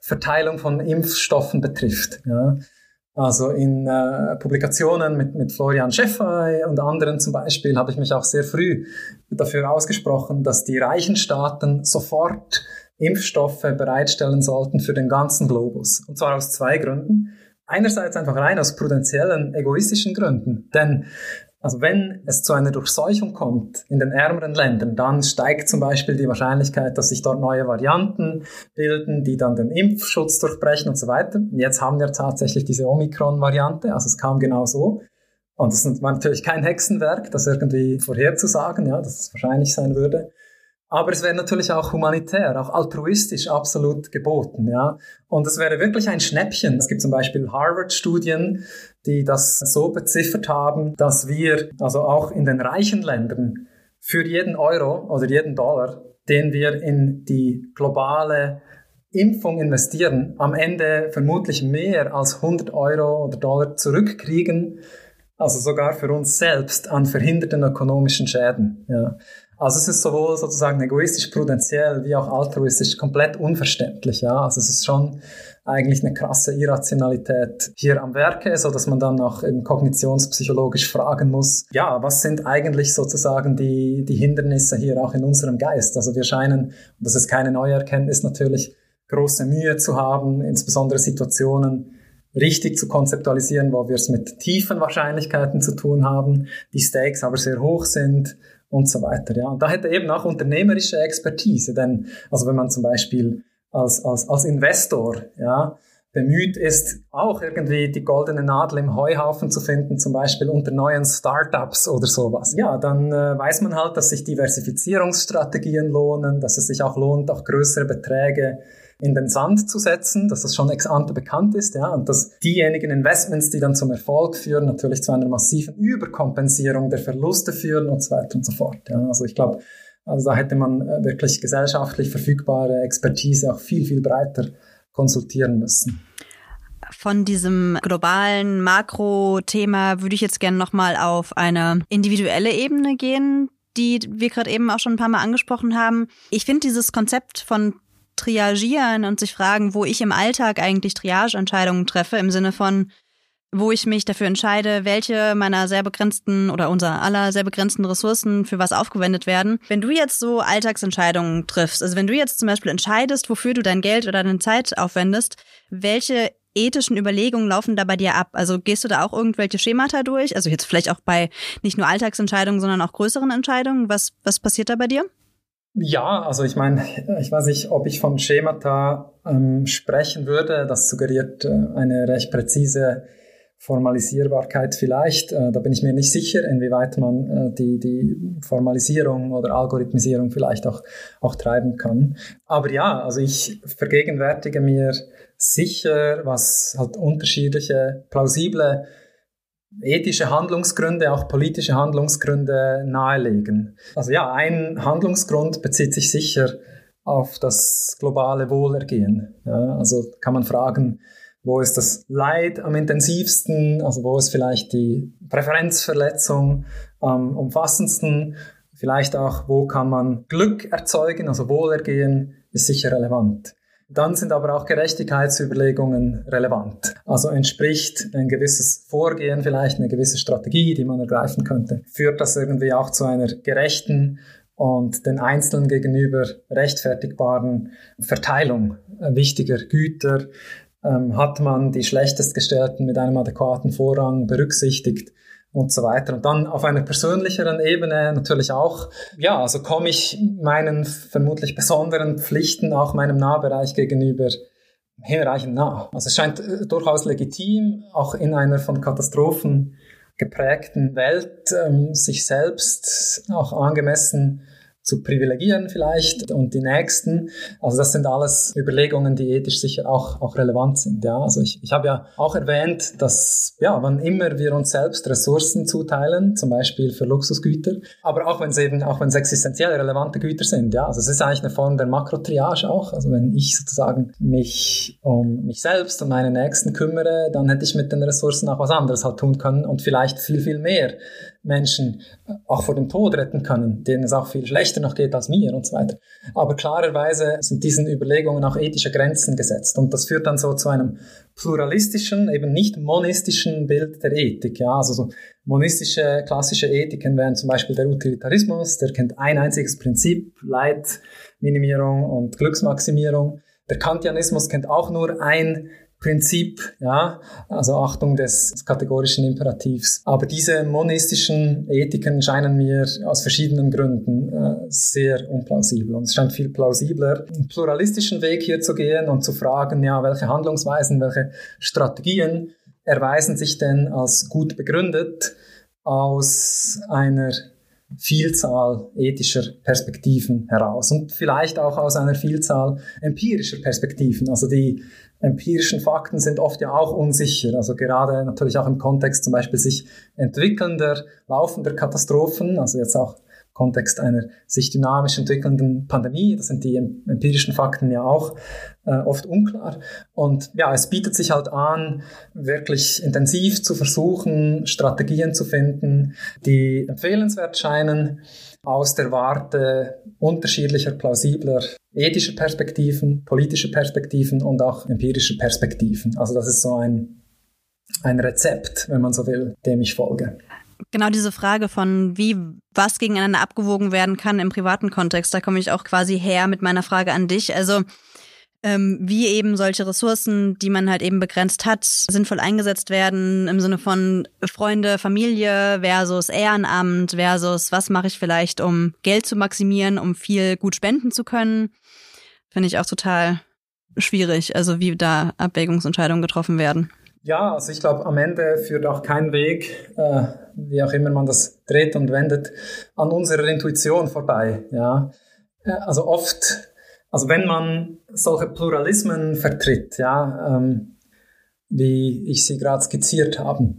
Verteilung von Impfstoffen betrifft, ja, also in äh, Publikationen mit, mit Florian Schäffey und anderen zum Beispiel habe ich mich auch sehr früh dafür ausgesprochen, dass die reichen Staaten sofort Impfstoffe bereitstellen sollten für den ganzen Globus. Und zwar aus zwei Gründen. Einerseits einfach rein aus prudentiellen, egoistischen Gründen. Denn also wenn es zu einer Durchseuchung kommt in den ärmeren Ländern, dann steigt zum Beispiel die Wahrscheinlichkeit, dass sich dort neue Varianten bilden, die dann den Impfschutz durchbrechen und so weiter. Jetzt haben wir tatsächlich diese Omikron-Variante, also es kam genau so. Und das war natürlich kein Hexenwerk, das irgendwie vorherzusagen, ja, dass es wahrscheinlich sein würde. Aber es wäre natürlich auch humanitär, auch altruistisch absolut geboten, ja. Und es wäre wirklich ein Schnäppchen. Es gibt zum Beispiel Harvard-Studien, die das so beziffert haben, dass wir also auch in den reichen Ländern für jeden Euro oder jeden Dollar, den wir in die globale Impfung investieren, am Ende vermutlich mehr als 100 Euro oder Dollar zurückkriegen, also sogar für uns selbst an verhinderten ökonomischen Schäden. Ja. Also es ist sowohl sozusagen egoistisch, prudenziell wie auch altruistisch komplett unverständlich. Ja, also es ist schon eigentlich eine krasse Irrationalität hier am Werke, so dass man dann auch eben kognitionspsychologisch fragen muss, ja, was sind eigentlich sozusagen die, die Hindernisse hier auch in unserem Geist? Also wir scheinen, und das ist keine neue Erkenntnis natürlich, große Mühe zu haben, insbesondere Situationen, richtig zu konzeptualisieren, wo wir es mit tiefen Wahrscheinlichkeiten zu tun haben, die Stakes aber sehr hoch sind und so weiter. Ja. Und da hätte eben auch unternehmerische Expertise, denn also wenn man zum Beispiel als, als, als Investor ja, bemüht ist, auch irgendwie die goldene Nadel im Heuhaufen zu finden, zum Beispiel unter neuen Startups oder sowas. Ja, dann äh, weiß man halt, dass sich Diversifizierungsstrategien lohnen, dass es sich auch lohnt, auch größere Beträge in den Sand zu setzen, dass das schon ex ante bekannt ist, ja, und dass diejenigen Investments, die dann zum Erfolg führen, natürlich zu einer massiven Überkompensierung der Verluste führen und so weiter und so fort. Ja. Also ich glaube, also da hätte man äh, wirklich gesellschaftlich verfügbare Expertise auch viel, viel breiter konsultieren müssen. Von diesem globalen Makro-Thema würde ich jetzt gerne nochmal auf eine individuelle Ebene gehen, die wir gerade eben auch schon ein paar Mal angesprochen haben. Ich finde dieses Konzept von triagieren und sich fragen, wo ich im Alltag eigentlich Triageentscheidungen treffe, im Sinne von, wo ich mich dafür entscheide, welche meiner sehr begrenzten oder unserer aller sehr begrenzten Ressourcen für was aufgewendet werden. Wenn du jetzt so Alltagsentscheidungen triffst, also wenn du jetzt zum Beispiel entscheidest, wofür du dein Geld oder deine Zeit aufwendest, welche ethischen Überlegungen laufen da bei dir ab? Also gehst du da auch irgendwelche Schemata durch? Also jetzt vielleicht auch bei nicht nur Alltagsentscheidungen, sondern auch größeren Entscheidungen. Was, was passiert da bei dir? Ja, also ich meine, ich weiß nicht, ob ich von Schemata ähm, sprechen würde. Das suggeriert äh, eine recht präzise Formalisierbarkeit vielleicht. Äh, da bin ich mir nicht sicher, inwieweit man äh, die, die Formalisierung oder Algorithmisierung vielleicht auch, auch treiben kann. Aber ja, also ich vergegenwärtige mir sicher, was halt unterschiedliche, plausible ethische Handlungsgründe, auch politische Handlungsgründe nahelegen. Also ja, ein Handlungsgrund bezieht sich sicher auf das globale Wohlergehen. Ja, also kann man fragen, wo ist das Leid am intensivsten, also wo ist vielleicht die Präferenzverletzung am umfassendsten, vielleicht auch, wo kann man Glück erzeugen, also Wohlergehen ist sicher relevant. Dann sind aber auch Gerechtigkeitsüberlegungen relevant. Also entspricht ein gewisses Vorgehen, vielleicht eine gewisse Strategie, die man ergreifen könnte, führt das irgendwie auch zu einer gerechten und den Einzelnen gegenüber rechtfertigbaren Verteilung wichtiger Güter. Ähm, hat man die schlechtestgestellten mit einem adäquaten Vorrang berücksichtigt? Und so weiter. Und dann auf einer persönlicheren Ebene natürlich auch, ja, also komme ich meinen vermutlich besonderen Pflichten auch meinem Nahbereich gegenüber hinreichend nah. Also es scheint äh, durchaus legitim, auch in einer von Katastrophen geprägten Welt, ähm, sich selbst auch angemessen zu privilegieren vielleicht und die nächsten. Also das sind alles Überlegungen, die ethisch sicher auch, auch relevant sind. Ja, also ich, ich habe ja auch erwähnt, dass ja, wann immer wir uns selbst Ressourcen zuteilen, zum Beispiel für Luxusgüter, aber auch wenn es eben, auch wenn es existenziell relevante Güter sind, ja, also es ist eigentlich eine Form der Makrotriage auch. Also wenn ich sozusagen mich um mich selbst und meine Nächsten kümmere, dann hätte ich mit den Ressourcen auch was anderes halt tun können und vielleicht viel, viel mehr Menschen auch vor dem Tod retten können, denen es auch viel schlechter noch geht als mir und so weiter. Aber klarerweise sind diesen Überlegungen auch ethische Grenzen gesetzt und das führt dann so zu einem pluralistischen, eben nicht monistischen Bild der Ethik. Ja, also so monistische, klassische Ethiken wären zum Beispiel der Utilitarismus, der kennt ein einziges Prinzip, Leidminimierung und Glücksmaximierung. Der Kantianismus kennt auch nur ein Prinzip, ja, also Achtung des kategorischen Imperativs. Aber diese monistischen Ethiken scheinen mir aus verschiedenen Gründen äh, sehr unplausibel. Und es scheint viel plausibler, einen pluralistischen Weg hier zu gehen und zu fragen, ja, welche Handlungsweisen, welche Strategien erweisen sich denn als gut begründet aus einer Vielzahl ethischer Perspektiven heraus und vielleicht auch aus einer Vielzahl empirischer Perspektiven. Also die empirischen Fakten sind oft ja auch unsicher. Also gerade natürlich auch im Kontext zum Beispiel sich entwickelnder, laufender Katastrophen, also jetzt auch Kontext einer sich dynamisch entwickelnden Pandemie. Das sind die empirischen Fakten ja auch äh, oft unklar. Und ja, es bietet sich halt an, wirklich intensiv zu versuchen, Strategien zu finden, die empfehlenswert scheinen aus der Warte unterschiedlicher, plausibler ethischer Perspektiven, politischer Perspektiven und auch empirischer Perspektiven. Also das ist so ein, ein Rezept, wenn man so will, dem ich folge. Genau diese Frage von, wie was gegeneinander abgewogen werden kann im privaten Kontext, da komme ich auch quasi her mit meiner Frage an dich. Also ähm, wie eben solche Ressourcen, die man halt eben begrenzt hat, sinnvoll eingesetzt werden im Sinne von Freunde, Familie versus Ehrenamt versus was mache ich vielleicht, um Geld zu maximieren, um viel gut spenden zu können. Finde ich auch total schwierig, also wie da Abwägungsentscheidungen getroffen werden. Ja, also ich glaube, am Ende führt auch kein Weg, äh, wie auch immer man das dreht und wendet, an unserer Intuition vorbei. Ja, äh, also oft also wenn man solche Pluralismen vertritt, ja, ähm, wie ich sie gerade skizziert habe,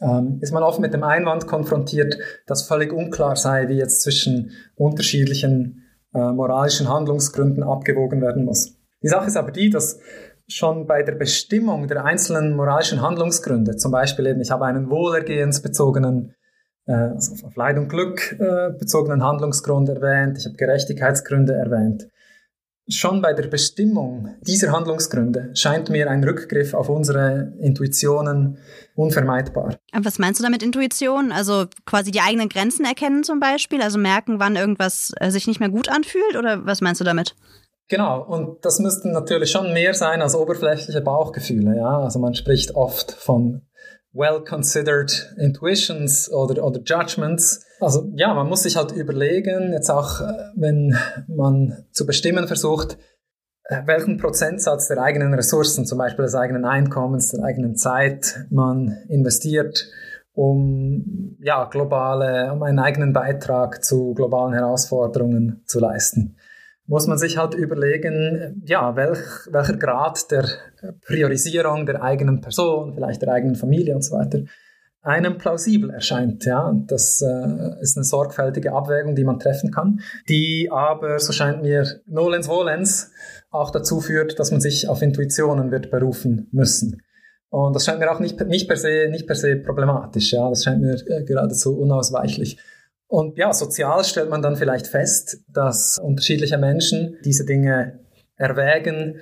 ähm, ist man oft mit dem Einwand konfrontiert, dass völlig unklar sei, wie jetzt zwischen unterschiedlichen äh, moralischen Handlungsgründen abgewogen werden muss. Die Sache ist aber die, dass schon bei der Bestimmung der einzelnen moralischen Handlungsgründe, zum Beispiel eben, ich habe einen wohlergehensbezogenen, äh, also auf Leid und Glück äh, bezogenen Handlungsgrund erwähnt, ich habe Gerechtigkeitsgründe erwähnt, Schon bei der Bestimmung dieser Handlungsgründe scheint mir ein Rückgriff auf unsere Intuitionen unvermeidbar. Was meinst du damit Intuition? Also quasi die eigenen Grenzen erkennen zum Beispiel? Also merken, wann irgendwas äh, sich nicht mehr gut anfühlt? Oder was meinst du damit? Genau, und das müssten natürlich schon mehr sein als oberflächliche Bauchgefühle. Ja? Also man spricht oft von well-considered intuitions oder, oder judgments. Also ja, man muss sich halt überlegen, jetzt auch äh, wenn man zu bestimmen versucht, äh, welchen Prozentsatz der eigenen Ressourcen, zum Beispiel des eigenen Einkommens, der eigenen Zeit man investiert, um ja, globale, um einen eigenen Beitrag zu globalen Herausforderungen zu leisten muss man sich halt überlegen, ja, welch, welcher Grad der Priorisierung der eigenen Person, vielleicht der eigenen Familie und so weiter, einem plausibel erscheint. Ja, das äh, ist eine sorgfältige Abwägung, die man treffen kann, die aber, so scheint mir, nolens volens auch dazu führt, dass man sich auf Intuitionen wird berufen müssen. Und das scheint mir auch nicht, nicht, per, se, nicht per se problematisch. Ja, das scheint mir äh, geradezu unausweichlich. Und ja, sozial stellt man dann vielleicht fest, dass unterschiedliche Menschen diese Dinge erwägen,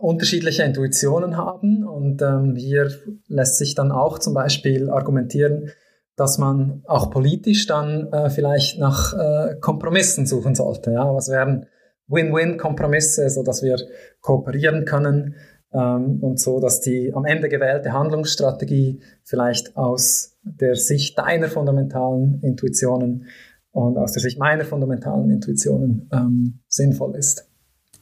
unterschiedliche Intuitionen haben. Und ähm, hier lässt sich dann auch zum Beispiel argumentieren, dass man auch politisch dann äh, vielleicht nach äh, Kompromissen suchen sollte. Ja? Was wären Win-Win-Kompromisse, so dass wir kooperieren können ähm, und so, dass die am Ende gewählte Handlungsstrategie vielleicht aus der Sicht deiner fundamentalen Intuitionen und aus der Sicht meiner fundamentalen Intuitionen ähm, sinnvoll ist.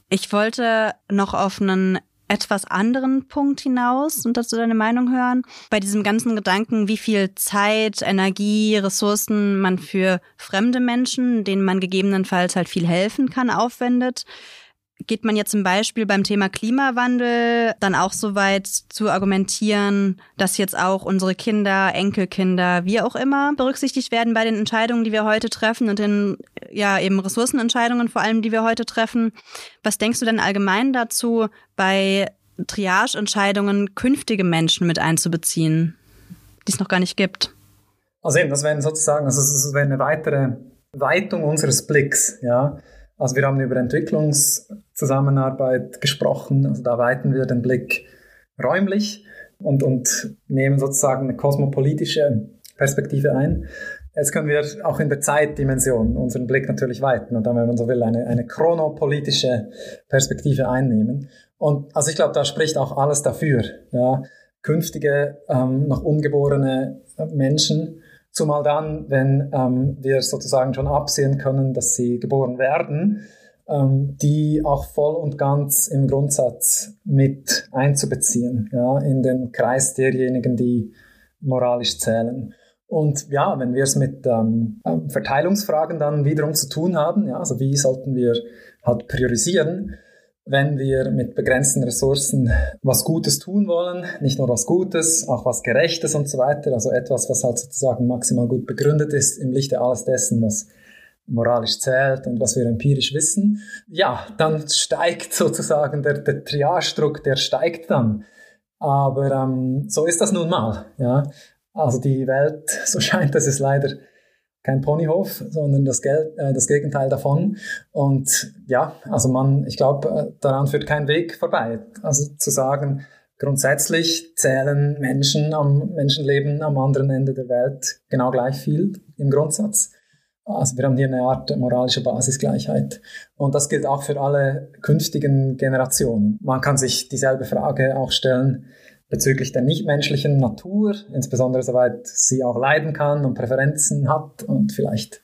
Ich wollte noch auf einen etwas anderen Punkt hinaus und dazu deine Meinung hören. Bei diesem ganzen Gedanken, wie viel Zeit, Energie, Ressourcen man für fremde Menschen, denen man gegebenenfalls halt viel helfen kann, aufwendet. Geht man jetzt zum Beispiel beim Thema Klimawandel dann auch so weit zu argumentieren, dass jetzt auch unsere Kinder, Enkelkinder, wie auch immer berücksichtigt werden bei den Entscheidungen, die wir heute treffen und den ja eben Ressourcenentscheidungen vor allem, die wir heute treffen. Was denkst du denn allgemein dazu, bei Triage-Entscheidungen künftige Menschen mit einzubeziehen, die es noch gar nicht gibt? Also eben, das wäre sozusagen, also das wäre eine weitere Weitung unseres Blicks, ja. Also wir haben über Entwicklungszusammenarbeit gesprochen, also da weiten wir den Blick räumlich und, und nehmen sozusagen eine kosmopolitische Perspektive ein. Jetzt können wir auch in der Zeitdimension unseren Blick natürlich weiten und dann, wenn man so will, eine, eine chronopolitische Perspektive einnehmen. Und also ich glaube, da spricht auch alles dafür, ja, künftige ähm, noch ungeborene Menschen Zumal dann, wenn ähm, wir sozusagen schon absehen können, dass sie geboren werden, ähm, die auch voll und ganz im Grundsatz mit einzubeziehen, ja, in den Kreis derjenigen, die moralisch zählen. Und ja, wenn wir es mit ähm, Verteilungsfragen dann wiederum zu tun haben, ja, also wie sollten wir halt priorisieren, wenn wir mit begrenzten Ressourcen was Gutes tun wollen, nicht nur was Gutes, auch was Gerechtes und so weiter, also etwas, was halt sozusagen maximal gut begründet ist im Lichte alles dessen, was moralisch zählt und was wir empirisch wissen, ja, dann steigt sozusagen der, der Triage-Druck, der steigt dann. Aber ähm, so ist das nun mal. Ja? Also die Welt, so scheint es, ist leider kein Ponyhof, sondern das, Geld, äh, das Gegenteil davon. Und ja, also man, ich glaube, äh, daran führt kein Weg vorbei. Also zu sagen, grundsätzlich zählen Menschen am Menschenleben am anderen Ende der Welt genau gleich viel im Grundsatz. Also wir haben hier eine Art moralische Basisgleichheit. Und das gilt auch für alle künftigen Generationen. Man kann sich dieselbe Frage auch stellen, bezüglich der nichtmenschlichen Natur, insbesondere soweit sie auch leiden kann und Präferenzen hat und vielleicht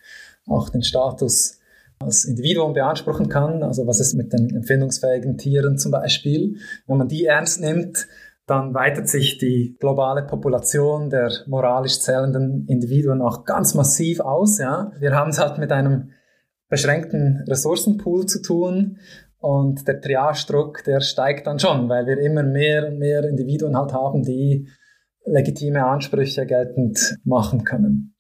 auch den Status als Individuum beanspruchen kann. Also was ist mit den empfindungsfähigen Tieren zum Beispiel? Wenn man die ernst nimmt, dann weitet sich die globale Population der moralisch zählenden Individuen auch ganz massiv aus. Ja. Wir haben es halt mit einem beschränkten Ressourcenpool zu tun und der Triage-Druck, der steigt dann schon, weil wir immer mehr und mehr Individuen halt haben, die legitime Ansprüche geltend machen können.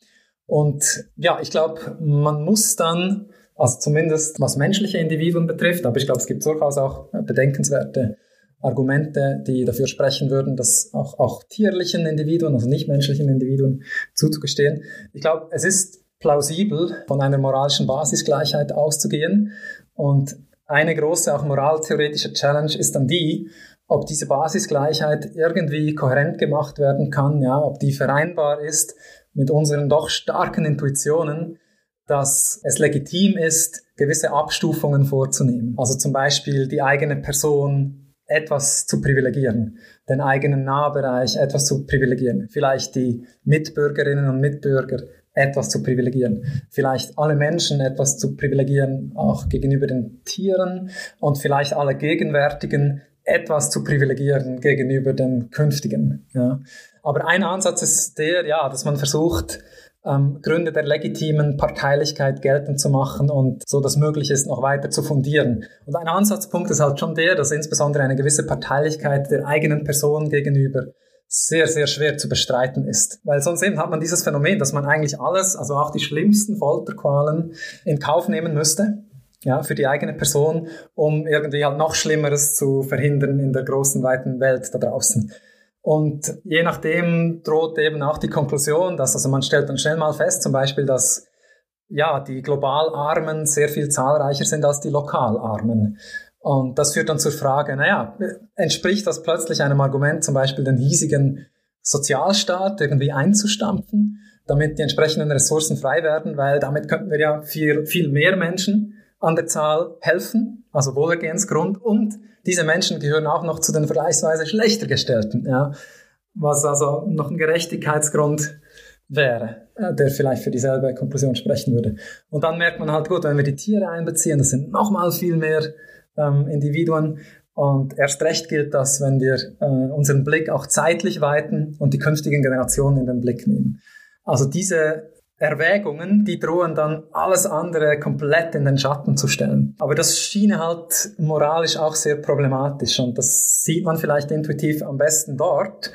Und ja, ich glaube, man muss dann, also zumindest was menschliche Individuen betrifft, aber ich glaube, es gibt durchaus auch bedenkenswerte Argumente, die dafür sprechen würden, dass auch, auch tierlichen Individuen, also nicht menschlichen Individuen zuzugestehen. Ich glaube, es ist plausibel, von einer moralischen Basisgleichheit auszugehen. Und eine große, auch moraltheoretische Challenge ist dann die, ob diese Basisgleichheit irgendwie kohärent gemacht werden kann, ja, ob die vereinbar ist mit unseren doch starken Intuitionen, dass es legitim ist, gewisse Abstufungen vorzunehmen. Also zum Beispiel die eigene Person etwas zu privilegieren, den eigenen Nahbereich etwas zu privilegieren, vielleicht die Mitbürgerinnen und Mitbürger etwas zu privilegieren. Vielleicht alle Menschen etwas zu privilegieren, auch gegenüber den Tieren und vielleicht alle Gegenwärtigen etwas zu privilegieren gegenüber den künftigen. Ja. Aber ein Ansatz ist der, ja, dass man versucht, ähm, Gründe der legitimen Parteilichkeit geltend zu machen und so das möglich ist, noch weiter zu fundieren. Und ein Ansatzpunkt ist halt schon der, dass insbesondere eine gewisse Parteilichkeit der eigenen Person gegenüber sehr, sehr schwer zu bestreiten ist. Weil sonst eben hat man dieses Phänomen, dass man eigentlich alles, also auch die schlimmsten Folterqualen in Kauf nehmen müsste, ja, für die eigene Person, um irgendwie halt noch Schlimmeres zu verhindern in der großen, weiten Welt da draußen. Und je nachdem droht eben auch die Konklusion, dass, also man stellt dann schnell mal fest, zum Beispiel, dass ja, die global Armen sehr viel zahlreicher sind als die lokal Armen. Und das führt dann zur Frage, naja, entspricht das plötzlich einem Argument, zum Beispiel den hiesigen Sozialstaat irgendwie einzustampfen, damit die entsprechenden Ressourcen frei werden, weil damit könnten wir ja viel, viel mehr Menschen an der Zahl helfen, also Wohlergehensgrund, und diese Menschen gehören auch noch zu den vergleichsweise schlechter gestellten, ja, was also noch ein Gerechtigkeitsgrund wäre, äh, der vielleicht für dieselbe Konklusion sprechen würde. Und dann merkt man halt, gut, wenn wir die Tiere einbeziehen, das sind nochmal viel mehr ähm, Individuen, Und erst recht gilt das, wenn wir äh, unseren Blick auch zeitlich weiten und die künftigen Generationen in den Blick nehmen. Also diese Erwägungen, die drohen dann alles andere komplett in den Schatten zu stellen. Aber das schien halt moralisch auch sehr problematisch und das sieht man vielleicht intuitiv am besten dort,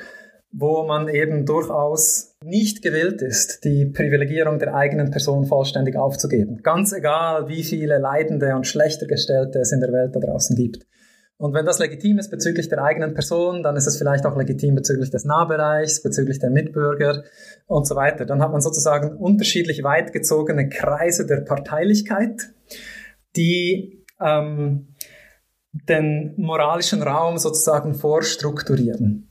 wo man eben durchaus nicht gewillt ist, die Privilegierung der eigenen Person vollständig aufzugeben. Ganz egal, wie viele Leidende und schlechter Gestellte es in der Welt da draußen gibt. Und wenn das legitim ist bezüglich der eigenen Person, dann ist es vielleicht auch legitim bezüglich des Nahbereichs, bezüglich der Mitbürger und so weiter. Dann hat man sozusagen unterschiedlich weit gezogene Kreise der Parteilichkeit, die ähm, den moralischen Raum sozusagen vorstrukturieren.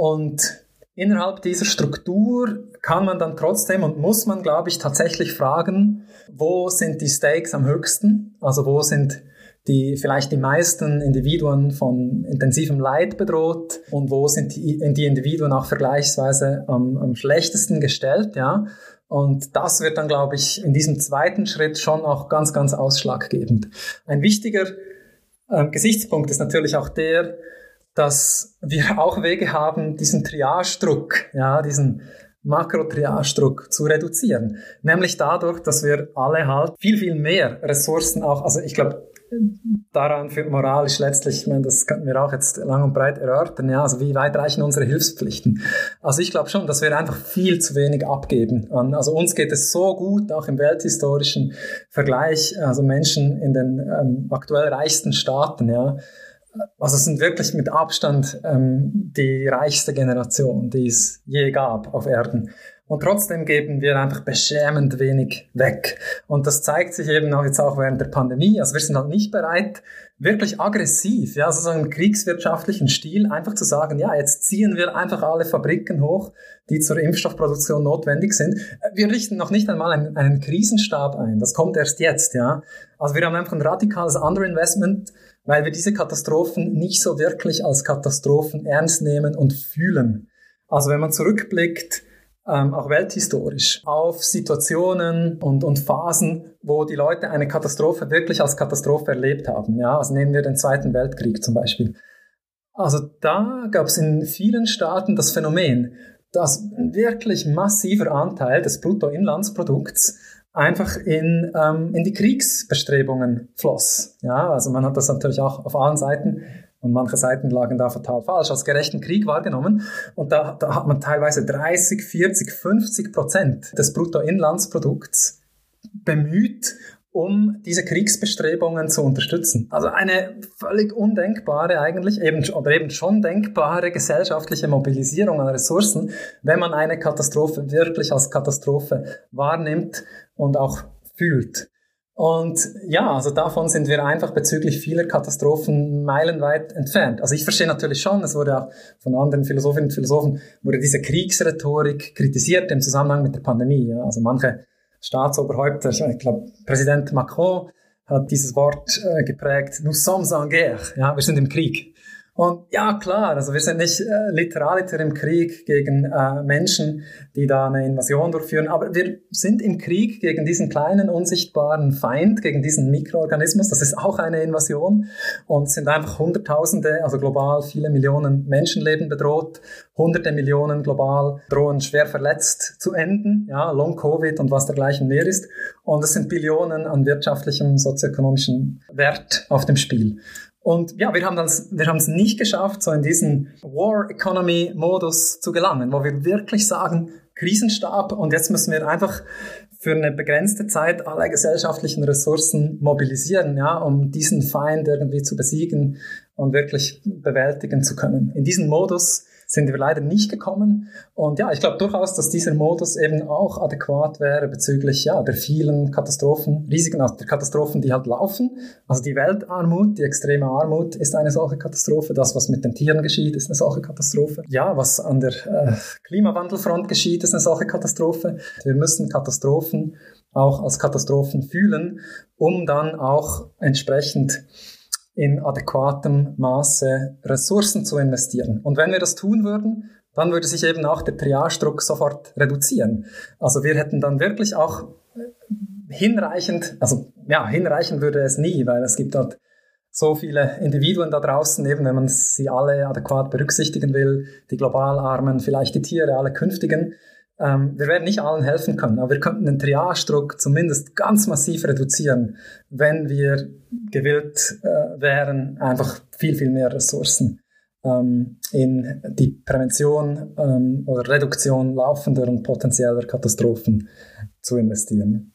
Und innerhalb dieser Struktur kann man dann trotzdem und muss man, glaube ich, tatsächlich fragen, wo sind die Stakes am höchsten? Also wo sind die vielleicht die meisten Individuen von intensivem Leid bedroht und wo sind die, die Individuen auch vergleichsweise am, am schlechtesten gestellt, ja. Und das wird dann, glaube ich, in diesem zweiten Schritt schon auch ganz, ganz ausschlaggebend. Ein wichtiger äh, Gesichtspunkt ist natürlich auch der, dass wir *laughs* auch Wege haben, diesen Triagedruck, ja, diesen Makrotriagedruck zu reduzieren. Nämlich dadurch, dass wir alle halt viel, viel mehr Ressourcen auch, also ich glaube, daran führt moralisch letztlich, ich meine, das könnten wir auch jetzt lang und breit erörtern, ja, also wie weit reichen unsere Hilfspflichten? Also ich glaube schon, dass wir einfach viel zu wenig abgeben. An, also uns geht es so gut, auch im welthistorischen Vergleich, also Menschen in den ähm, aktuell reichsten Staaten, ja, also es sind wirklich mit Abstand ähm, die reichste Generation, die es je gab auf Erden. Und trotzdem geben wir einfach beschämend wenig weg. Und das zeigt sich eben auch jetzt auch während der Pandemie. Also wir sind halt nicht bereit, wirklich aggressiv, ja, also so einen kriegswirtschaftlichen Stil, einfach zu sagen, ja, jetzt ziehen wir einfach alle Fabriken hoch, die zur Impfstoffproduktion notwendig sind. Wir richten noch nicht einmal einen, einen Krisenstab ein. Das kommt erst jetzt, ja. Also wir haben einfach ein radikales Underinvestment, weil wir diese Katastrophen nicht so wirklich als Katastrophen ernst nehmen und fühlen. Also wenn man zurückblickt, ähm, auch welthistorisch, auf Situationen und, und Phasen, wo die Leute eine Katastrophe wirklich als Katastrophe erlebt haben. Ja, also nehmen wir den Zweiten Weltkrieg zum Beispiel. Also da gab es in vielen Staaten das Phänomen, dass ein wirklich massiver Anteil des Bruttoinlandsprodukts einfach in, ähm, in die Kriegsbestrebungen floss. Ja, also man hat das natürlich auch auf allen Seiten und manche Seiten lagen da fatal falsch, als gerechten Krieg wahrgenommen. Und da, da hat man teilweise 30, 40, 50 Prozent des Bruttoinlandsprodukts bemüht, um diese Kriegsbestrebungen zu unterstützen. Also eine völlig undenkbare eigentlich, eben, oder eben schon denkbare gesellschaftliche Mobilisierung an Ressourcen, wenn man eine Katastrophe wirklich als Katastrophe wahrnimmt und auch fühlt. Und ja, also davon sind wir einfach bezüglich vieler Katastrophen meilenweit entfernt. Also ich verstehe natürlich schon, es wurde auch von anderen Philosophinnen und Philosophen, wurde diese Kriegsrhetorik kritisiert im Zusammenhang mit der Pandemie. Ja. Also manche Staatsoberhäupter, ich glaube Präsident Macron hat dieses Wort äh, geprägt, nous sommes en guerre, ja, wir sind im Krieg. Und ja, klar, also wir sind nicht äh, Literaliter im Krieg gegen äh, Menschen, die da eine Invasion durchführen, aber wir sind im Krieg gegen diesen kleinen, unsichtbaren Feind, gegen diesen Mikroorganismus. Das ist auch eine Invasion und sind einfach Hunderttausende, also global viele Millionen Menschenleben bedroht. Hunderte Millionen global drohen schwer verletzt zu enden, ja, Long-Covid und was dergleichen mehr ist. Und es sind Billionen an wirtschaftlichem, sozioökonomischen Wert auf dem Spiel. Und ja, wir haben das, wir haben es nicht geschafft, so in diesen War Economy Modus zu gelangen, wo wir wirklich sagen, Krisenstab und jetzt müssen wir einfach für eine begrenzte Zeit alle gesellschaftlichen Ressourcen mobilisieren, ja, um diesen Feind irgendwie zu besiegen und wirklich bewältigen zu können. In diesen Modus sind wir leider nicht gekommen. Und ja, ich glaube durchaus, dass dieser Modus eben auch adäquat wäre bezüglich ja, der vielen Katastrophen, Risiken, also der Katastrophen, die halt laufen. Also die Weltarmut, die extreme Armut ist eine solche Katastrophe. Das, was mit den Tieren geschieht, ist eine solche Katastrophe. Ja, was an der äh, Klimawandelfront geschieht, ist eine solche Katastrophe. Wir müssen Katastrophen auch als Katastrophen fühlen, um dann auch entsprechend in adäquatem Maße Ressourcen zu investieren. Und wenn wir das tun würden, dann würde sich eben auch der Triagedruck sofort reduzieren. Also wir hätten dann wirklich auch hinreichend, also ja, hinreichend würde es nie, weil es gibt halt so viele Individuen da draußen, eben wenn man sie alle adäquat berücksichtigen will, die Globalarmen, vielleicht die Tiere, alle künftigen. Ähm, wir werden nicht allen helfen können, aber wir könnten den Triage-Druck zumindest ganz massiv reduzieren, wenn wir gewillt äh, wären, einfach viel, viel mehr Ressourcen ähm, in die Prävention ähm, oder Reduktion laufender und potenzieller Katastrophen zu investieren.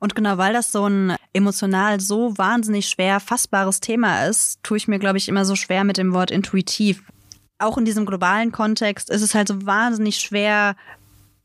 Und genau weil das so ein emotional so wahnsinnig schwer fassbares Thema ist, tue ich mir, glaube ich, immer so schwer mit dem Wort intuitiv. Auch in diesem globalen Kontext ist es halt so wahnsinnig schwer,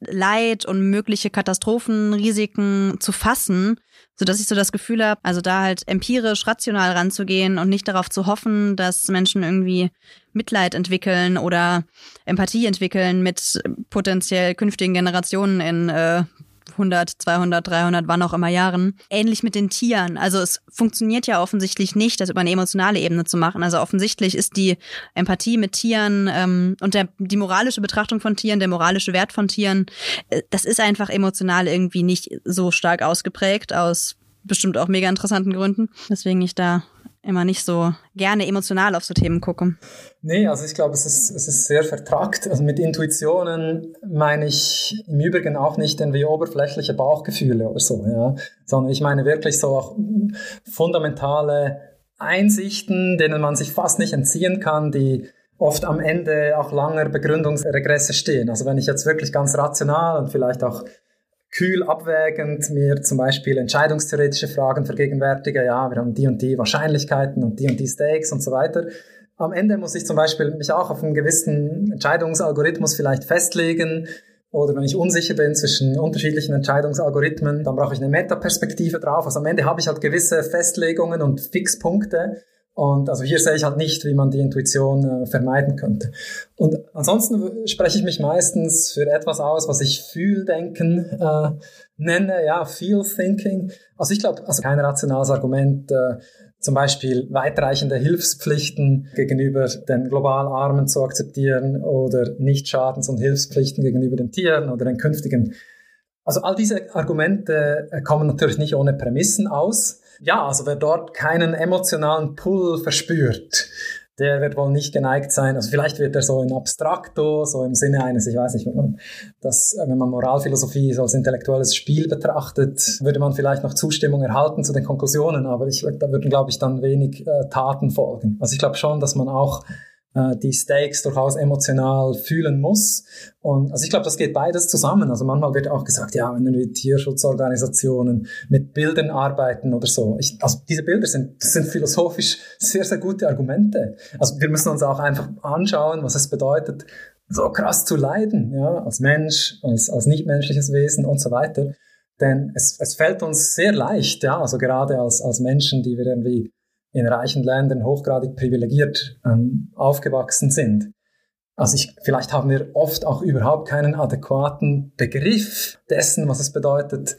Leid und mögliche Katastrophenrisiken zu fassen, so dass ich so das Gefühl habe, also da halt empirisch, rational ranzugehen und nicht darauf zu hoffen, dass Menschen irgendwie Mitleid entwickeln oder Empathie entwickeln mit potenziell künftigen Generationen in äh, 100, 200, 300, wann auch immer Jahren. Ähnlich mit den Tieren. Also es funktioniert ja offensichtlich nicht, das über eine emotionale Ebene zu machen. Also offensichtlich ist die Empathie mit Tieren ähm, und der, die moralische Betrachtung von Tieren, der moralische Wert von Tieren, äh, das ist einfach emotional irgendwie nicht so stark ausgeprägt aus bestimmt auch mega interessanten Gründen. Deswegen ich da immer nicht so gerne emotional auf so Themen gucke. Nee, also ich glaube, es ist, es ist sehr vertrackt. Also mit Intuitionen meine ich im Übrigen auch nicht irgendwie oberflächliche Bauchgefühle oder so, ja, sondern ich meine wirklich so auch fundamentale Einsichten, denen man sich fast nicht entziehen kann, die oft am Ende auch langer Begründungsregresse stehen. Also wenn ich jetzt wirklich ganz rational und vielleicht auch kühl abwägend mir zum Beispiel entscheidungstheoretische Fragen vergegenwärtige. Ja, wir haben die und die Wahrscheinlichkeiten und die und die Stakes und so weiter. Am Ende muss ich zum Beispiel mich auch auf einen gewissen Entscheidungsalgorithmus vielleicht festlegen. Oder wenn ich unsicher bin zwischen unterschiedlichen Entscheidungsalgorithmen, dann brauche ich eine Metaperspektive drauf. Also am Ende habe ich halt gewisse Festlegungen und Fixpunkte. Und also hier sehe ich halt nicht, wie man die Intuition äh, vermeiden könnte. Und ansonsten spreche ich mich meistens für etwas aus, was ich Fühldenken äh, nenne, ja, Feel Thinking. Also ich glaube, also kein rationales Argument, äh, zum Beispiel weitreichende Hilfspflichten gegenüber den global Armen zu akzeptieren oder Nicht-Schadens- und Hilfspflichten gegenüber den Tieren oder den künftigen. Also all diese Argumente äh, kommen natürlich nicht ohne Prämissen aus ja, also wer dort keinen emotionalen Pull verspürt, der wird wohl nicht geneigt sein. Also vielleicht wird er so in Abstrakto, so im Sinne eines, ich weiß nicht, wenn man das, wenn man Moralphilosophie so als intellektuelles Spiel betrachtet, würde man vielleicht noch Zustimmung erhalten zu den Konklusionen, aber ich, da würden, glaube ich, dann wenig äh, Taten folgen. Also ich glaube schon, dass man auch äh, die Stakes durchaus emotional fühlen muss. Und also ich glaube, das geht beides zusammen. Also manchmal wird auch gesagt, ja, wenn wir Tierschutzorganisationen mit Bildern arbeiten oder so. Ich, also diese Bilder sind, sind philosophisch *laughs* sehr, sehr gute Argumente. Also wir müssen uns auch einfach anschauen, was es bedeutet, so krass zu leiden, ja, als Mensch, als, als nichtmenschliches Wesen und so weiter. Denn es, es fällt uns sehr leicht, ja, also gerade als, als Menschen, die wir irgendwie in reichen Ländern hochgradig privilegiert ähm, aufgewachsen sind. Also ich, vielleicht haben wir oft auch überhaupt keinen adäquaten Begriff dessen, was es bedeutet,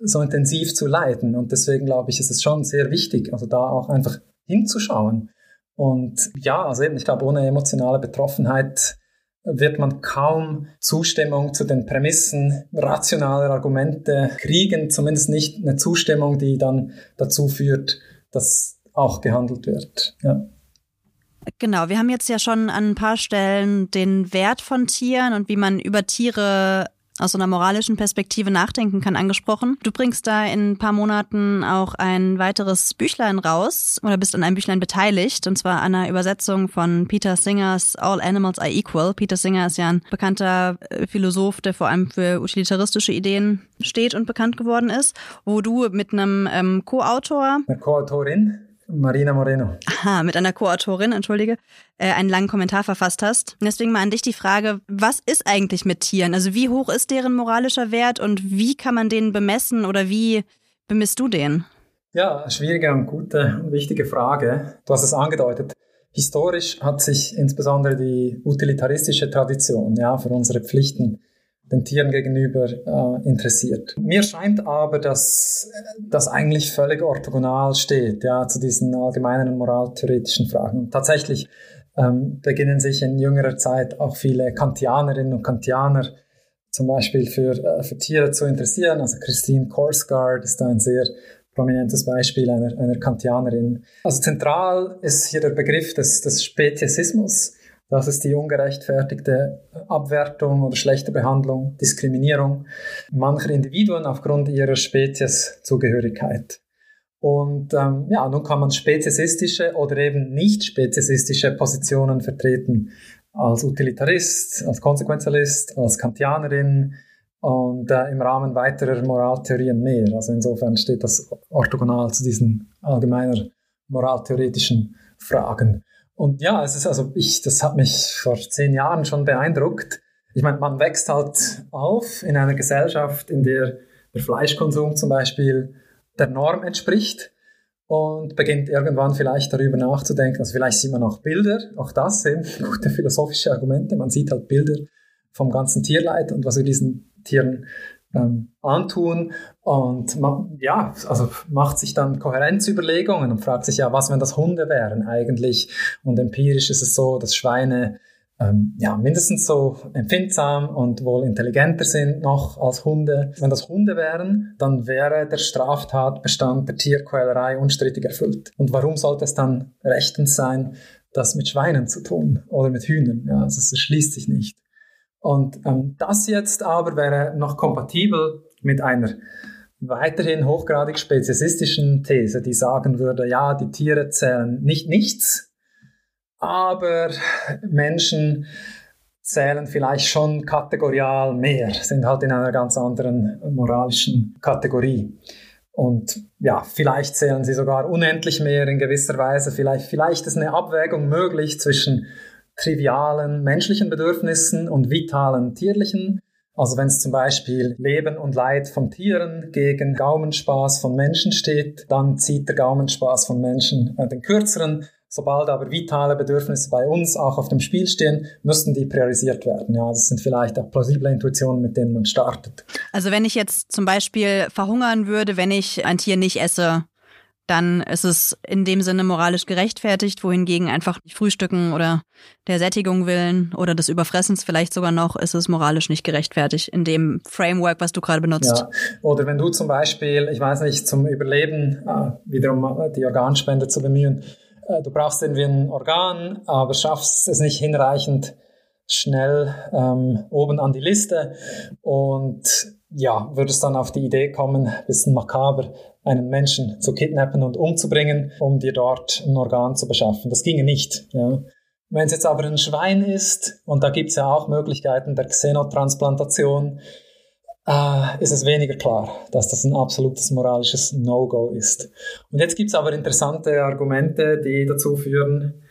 so intensiv zu leiden. Und deswegen glaube ich, ist es schon sehr wichtig, also da auch einfach hinzuschauen. Und ja, also eben, ich glaube, ohne emotionale Betroffenheit wird man kaum Zustimmung zu den Prämissen rationaler Argumente kriegen, zumindest nicht eine Zustimmung, die dann dazu führt, dass auch gehandelt wird. Ja. Genau, wir haben jetzt ja schon an ein paar Stellen den Wert von Tieren und wie man über Tiere aus so einer moralischen Perspektive nachdenken kann, angesprochen. Du bringst da in ein paar Monaten auch ein weiteres Büchlein raus oder bist an einem Büchlein beteiligt, und zwar an einer Übersetzung von Peter Singers All Animals Are Equal. Peter Singer ist ja ein bekannter äh, Philosoph, der vor allem für utilitaristische Ideen steht und bekannt geworden ist, wo du mit einem ähm, Co-Autor... Eine Co-Autorin? Marina Moreno. Aha, mit einer Co-Autorin, entschuldige, äh, einen langen Kommentar verfasst hast. Deswegen mal an dich die Frage, was ist eigentlich mit Tieren? Also wie hoch ist deren moralischer Wert und wie kann man den bemessen oder wie bemisst du den? Ja, schwierige und gute und wichtige Frage. Du hast es angedeutet. Historisch hat sich insbesondere die utilitaristische Tradition ja, für unsere Pflichten den Tieren gegenüber äh, interessiert. Mir scheint aber, dass das eigentlich völlig orthogonal steht, ja, zu diesen allgemeinen moraltheoretischen Fragen. Tatsächlich ähm, beginnen sich in jüngerer Zeit auch viele Kantianerinnen und Kantianer zum Beispiel für, äh, für Tiere zu interessieren. Also Christine Korsgaard ist da ein sehr prominentes Beispiel einer, einer Kantianerin. Also zentral ist hier der Begriff des, des Speziesismus. Das ist die ungerechtfertigte Abwertung oder schlechte Behandlung, Diskriminierung mancher Individuen aufgrund ihrer Spezieszugehörigkeit. Und ähm, ja, nun kann man speziesistische oder eben nicht speziesistische Positionen vertreten. Als Utilitarist, als Konsequenzialist, als Kantianerin und äh, im Rahmen weiterer Moraltheorien mehr. Also insofern steht das orthogonal zu diesen allgemeiner moraltheoretischen Fragen. Und ja, es ist also, ich, das hat mich vor zehn Jahren schon beeindruckt. Ich meine, man wächst halt auf in einer Gesellschaft, in der der Fleischkonsum zum Beispiel der Norm entspricht und beginnt irgendwann vielleicht darüber nachzudenken. Also vielleicht sieht man auch Bilder, auch das sind *laughs* gute philosophische Argumente. Man sieht halt Bilder vom ganzen Tierleid und was wir diesen Tieren ähm, antun und man, ja, also macht sich dann Kohärenzüberlegungen und fragt sich ja, was wenn das Hunde wären eigentlich und empirisch ist es so, dass Schweine ähm, ja, mindestens so empfindsam und wohl intelligenter sind noch als Hunde. Wenn das Hunde wären, dann wäre der Straftatbestand der Tierquälerei unstrittig erfüllt. Und warum sollte es dann rechtens sein, das mit Schweinen zu tun oder mit Hühnern? Ja, also es schließt sich nicht. Und ähm, das jetzt aber wäre noch kompatibel mit einer weiterhin hochgradig speziesistischen These, die sagen würde, ja, die Tiere zählen nicht nichts, aber Menschen zählen vielleicht schon kategorial mehr, sind halt in einer ganz anderen moralischen Kategorie. Und ja, vielleicht zählen sie sogar unendlich mehr in gewisser Weise. Vielleicht, vielleicht ist eine Abwägung möglich zwischen trivialen menschlichen Bedürfnissen und vitalen tierlichen. Also wenn es zum Beispiel Leben und Leid von Tieren gegen Gaumenspaß von Menschen steht, dann zieht der Gaumenspaß von Menschen äh, den kürzeren. Sobald aber vitale Bedürfnisse bei uns auch auf dem Spiel stehen, müssten die priorisiert werden. Ja, das sind vielleicht auch plausible Intuitionen, mit denen man startet. Also wenn ich jetzt zum Beispiel verhungern würde, wenn ich ein Tier nicht esse, dann ist es in dem Sinne moralisch gerechtfertigt, wohingegen einfach frühstücken oder der Sättigung willen oder des Überfressens vielleicht sogar noch, ist es moralisch nicht gerechtfertigt in dem Framework, was du gerade benutzt. Ja. Oder wenn du zum Beispiel, ich weiß nicht, zum Überleben äh, wiederum die Organspende zu bemühen, äh, du brauchst irgendwie ein Organ, aber schaffst es nicht hinreichend schnell ähm, oben an die Liste und ja, würdest dann auf die Idee kommen, bisschen makaber, einen Menschen zu kidnappen und umzubringen, um dir dort ein Organ zu beschaffen. Das ginge nicht. Ja. Wenn es jetzt aber ein Schwein ist, und da gibt es ja auch Möglichkeiten der Xenotransplantation, äh, ist es weniger klar, dass das ein absolutes moralisches No-Go ist. Und jetzt gibt es aber interessante Argumente, die dazu führen,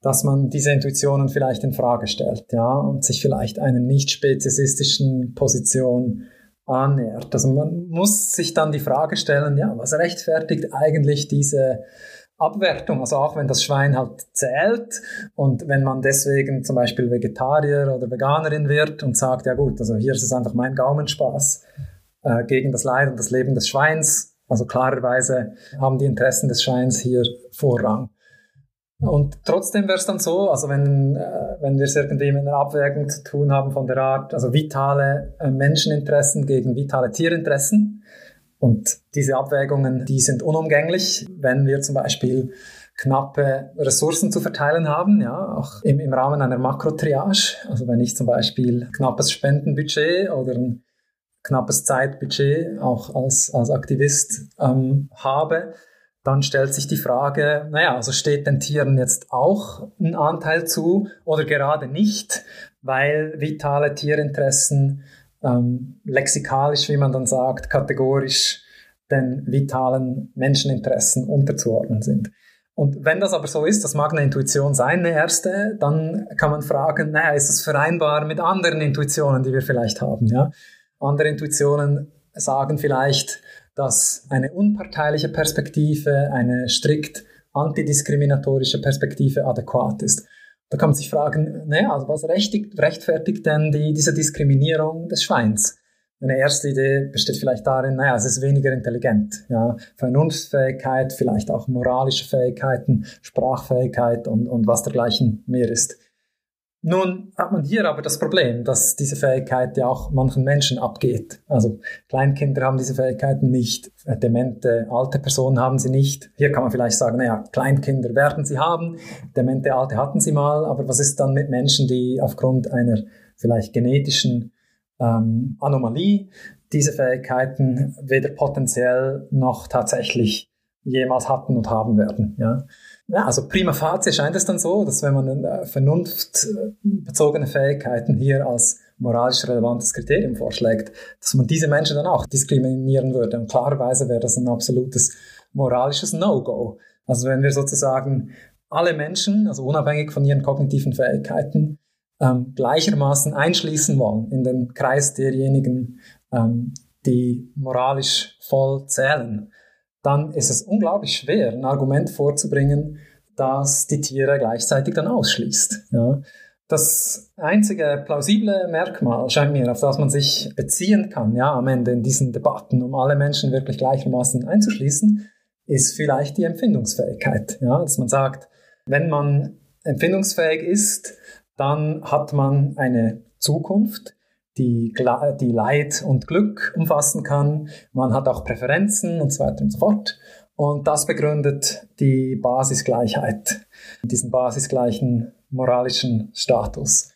dass man diese Intuitionen vielleicht in Frage stellt, ja, und sich vielleicht einer nicht speziesistischen Position annähert. Also man muss sich dann die Frage stellen, ja, was rechtfertigt eigentlich diese Abwertung, also auch wenn das Schwein halt zählt und wenn man deswegen zum Beispiel Vegetarier oder Veganerin wird und sagt, ja gut, also hier ist es einfach mein Gaumenspaß äh, gegen das Leid und das Leben des Schweins, also klarerweise haben die Interessen des Schweins hier Vorrang. Und trotzdem wäre es dann so, also wenn, äh, wenn wir es irgendwie mit einer Abwägung zu tun haben von der Art, also vitale äh, Menscheninteressen gegen vitale Tierinteressen. Und diese Abwägungen, die sind unumgänglich, wenn wir zum Beispiel knappe Ressourcen zu verteilen haben, ja, auch im, im Rahmen einer Makrotriage. Also wenn ich zum Beispiel knappes Spendenbudget oder ein knappes Zeitbudget auch als, als Aktivist ähm, habe, dann stellt sich die Frage, naja, also steht den Tieren jetzt auch ein Anteil zu oder gerade nicht, weil vitale Tierinteressen ähm, lexikalisch, wie man dann sagt, kategorisch den vitalen Menscheninteressen unterzuordnen sind. Und wenn das aber so ist, das mag eine Intuition sein, eine erste, dann kann man fragen, naja, ist das vereinbar mit anderen Intuitionen, die wir vielleicht haben, ja? Andere Intuitionen sagen vielleicht, dass eine unparteiliche Perspektive, eine strikt antidiskriminatorische Perspektive adäquat ist. Da kann man sich fragen, naja, also was rechtfertigt denn die, diese Diskriminierung des Schweins? Eine erste Idee besteht vielleicht darin, naja, es ist weniger intelligent. Ja, Vernunftfähigkeit, vielleicht auch moralische Fähigkeiten, Sprachfähigkeit und, und was dergleichen mehr ist. Nun hat man hier aber das Problem, dass diese Fähigkeit ja auch manchen Menschen abgeht. Also Kleinkinder haben diese Fähigkeiten nicht, demente alte Personen haben sie nicht. Hier kann man vielleicht sagen, naja, Kleinkinder werden sie haben, demente alte hatten sie mal, aber was ist dann mit Menschen, die aufgrund einer vielleicht genetischen ähm, Anomalie diese Fähigkeiten weder potenziell noch tatsächlich jemals hatten und haben werden. Ja? Ja, also prima facie scheint es dann so, dass wenn man vernunftbezogene Fähigkeiten hier als moralisch relevantes Kriterium vorschlägt, dass man diese Menschen dann auch diskriminieren würde. Und klarerweise wäre das ein absolutes moralisches No-Go. Also wenn wir sozusagen alle Menschen, also unabhängig von ihren kognitiven Fähigkeiten, ähm, gleichermaßen einschließen wollen in den Kreis derjenigen, ähm, die moralisch voll zählen, dann ist es unglaublich schwer, ein Argument vorzubringen, das die Tiere gleichzeitig dann ausschließt. Ja. Das einzige plausible Merkmal scheint mir, auf das man sich beziehen kann, ja, am Ende in diesen Debatten, um alle Menschen wirklich gleichermaßen einzuschließen, ist vielleicht die Empfindungsfähigkeit. Ja, dass man sagt, wenn man empfindungsfähig ist, dann hat man eine Zukunft, die, die Leid und Glück umfassen kann. Man hat auch Präferenzen und so weiter und so fort. Und das begründet die Basisgleichheit, diesen basisgleichen moralischen Status.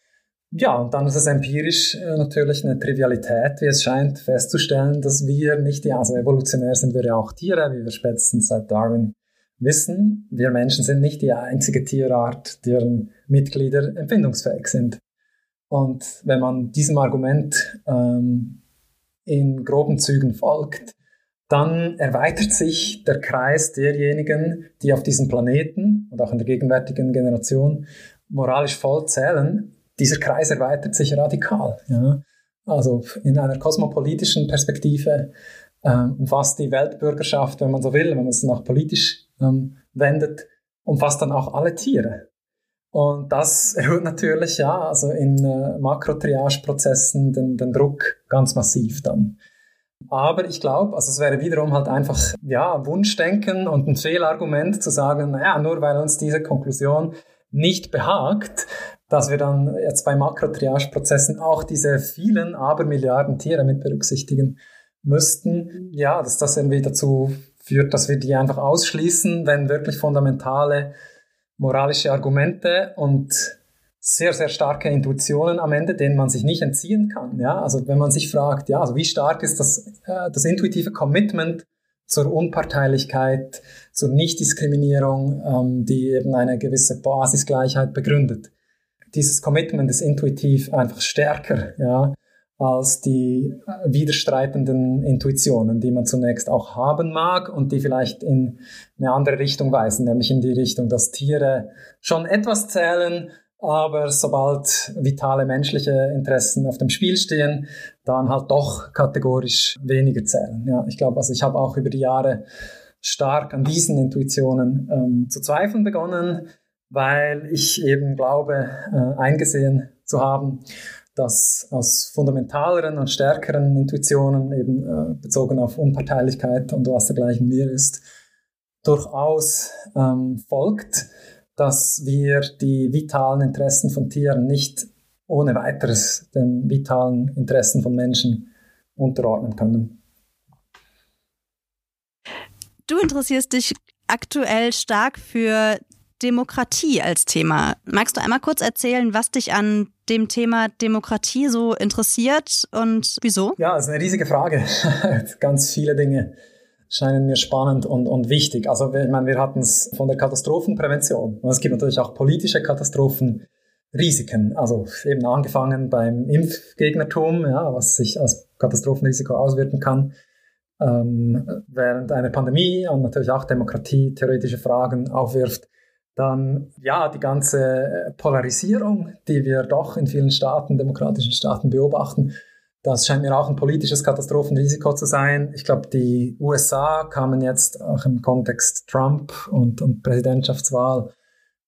Ja, und dann ist es empirisch äh, natürlich eine Trivialität, wie es scheint, festzustellen, dass wir nicht, ja, also evolutionär sind wir ja auch Tiere, wie wir spätestens seit Darwin wissen. Wir Menschen sind nicht die einzige Tierart, deren Mitglieder empfindungsfähig sind. Und wenn man diesem Argument ähm, in groben Zügen folgt, dann erweitert sich der Kreis derjenigen, die auf diesem Planeten und auch in der gegenwärtigen Generation moralisch voll zählen. Dieser Kreis erweitert sich radikal. Ja? Also in einer kosmopolitischen Perspektive ähm, umfasst die Weltbürgerschaft, wenn man so will, wenn man es nach politisch ähm, wendet, umfasst dann auch alle Tiere. Und das *laughs* erhöht natürlich, ja, also in äh, Makrotriage-Prozessen den, den Druck ganz massiv dann. Aber ich glaube, also es wäre wiederum halt einfach, ja, Wunschdenken und ein Fehlargument zu sagen, naja, nur weil uns diese Konklusion nicht behagt, dass wir dann jetzt bei Makrotriage-Prozessen auch diese vielen Abermilliarden Tiere mit berücksichtigen müssten. Ja, dass das irgendwie dazu führt, dass wir die einfach ausschließen, wenn wirklich fundamentale moralische Argumente und sehr, sehr starke Intuitionen am Ende, denen man sich nicht entziehen kann. Ja? Also wenn man sich fragt, ja, also wie stark ist das, äh, das intuitive Commitment zur Unparteilichkeit, zur Nichtdiskriminierung, ähm, die eben eine gewisse Basisgleichheit begründet. Dieses Commitment ist intuitiv einfach stärker, ja, als die äh, widerstreitenden Intuitionen, die man zunächst auch haben mag und die vielleicht in eine andere Richtung weisen, nämlich in die Richtung, dass Tiere schon etwas zählen, aber sobald vitale menschliche Interessen auf dem Spiel stehen, dann halt doch kategorisch weniger zählen. Ja, ich glaube, also ich habe auch über die Jahre stark an diesen Intuitionen ähm, zu zweifeln begonnen, weil ich eben glaube, äh, eingesehen zu haben, dass aus fundamentaleren und stärkeren Intuitionen, eben äh, bezogen auf Unparteilichkeit und was dergleichen mehr ist, durchaus ähm, folgt, dass wir die vitalen Interessen von Tieren nicht ohne weiteres den vitalen Interessen von Menschen unterordnen können. Du interessierst dich aktuell stark für Demokratie als Thema. Magst du einmal kurz erzählen, was dich an dem Thema Demokratie so interessiert und wieso? Ja, das ist eine riesige Frage. *laughs* Ganz viele Dinge scheinen mir spannend und, und wichtig. Also ich meine, wir hatten es von der Katastrophenprävention. Und es gibt natürlich auch politische Katastrophenrisiken. Also eben angefangen beim Impfgegnertum, ja, was sich als Katastrophenrisiko auswirken kann. Ähm, während einer Pandemie und natürlich auch Demokratie theoretische Fragen aufwirft dann ja die ganze Polarisierung, die wir doch in vielen Staaten, demokratischen Staaten beobachten, das scheint mir auch ein politisches Katastrophenrisiko zu sein. Ich glaube, die USA kamen jetzt auch im Kontext Trump und, und Präsidentschaftswahl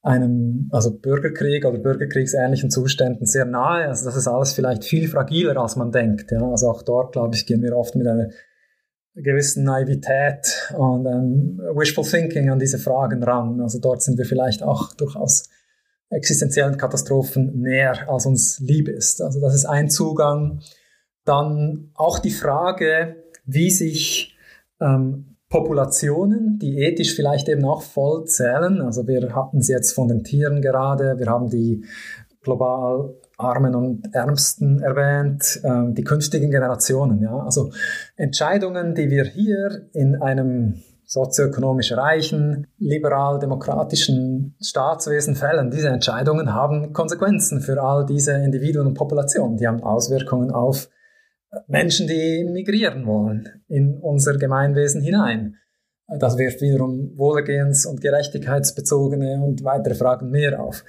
einem also Bürgerkrieg oder bürgerkriegsähnlichen Zuständen sehr nahe. Also das ist alles vielleicht viel fragiler, als man denkt. Ja? Also auch dort, glaube ich, gehen wir oft mit einer gewissen Naivität und ähm, Wishful Thinking an diese Fragen ran. Also dort sind wir vielleicht auch durchaus existenziellen Katastrophen näher, als uns lieb ist. Also das ist ein Zugang. Dann auch die Frage, wie sich ähm, Populationen, die ethisch vielleicht eben auch voll zählen, also wir hatten es jetzt von den Tieren gerade, wir haben die global Armen und Ärmsten erwähnt, äh, die künftigen Generationen. Ja? Also Entscheidungen, die wir hier in einem sozioökonomisch reichen, liberal-demokratischen Staatswesen fällen. Diese Entscheidungen haben Konsequenzen für all diese Individuen und Populationen. Die haben Auswirkungen auf Menschen, die migrieren wollen in unser Gemeinwesen hinein. Das wirft wiederum wohlergehens- und gerechtigkeitsbezogene und weitere Fragen mehr auf.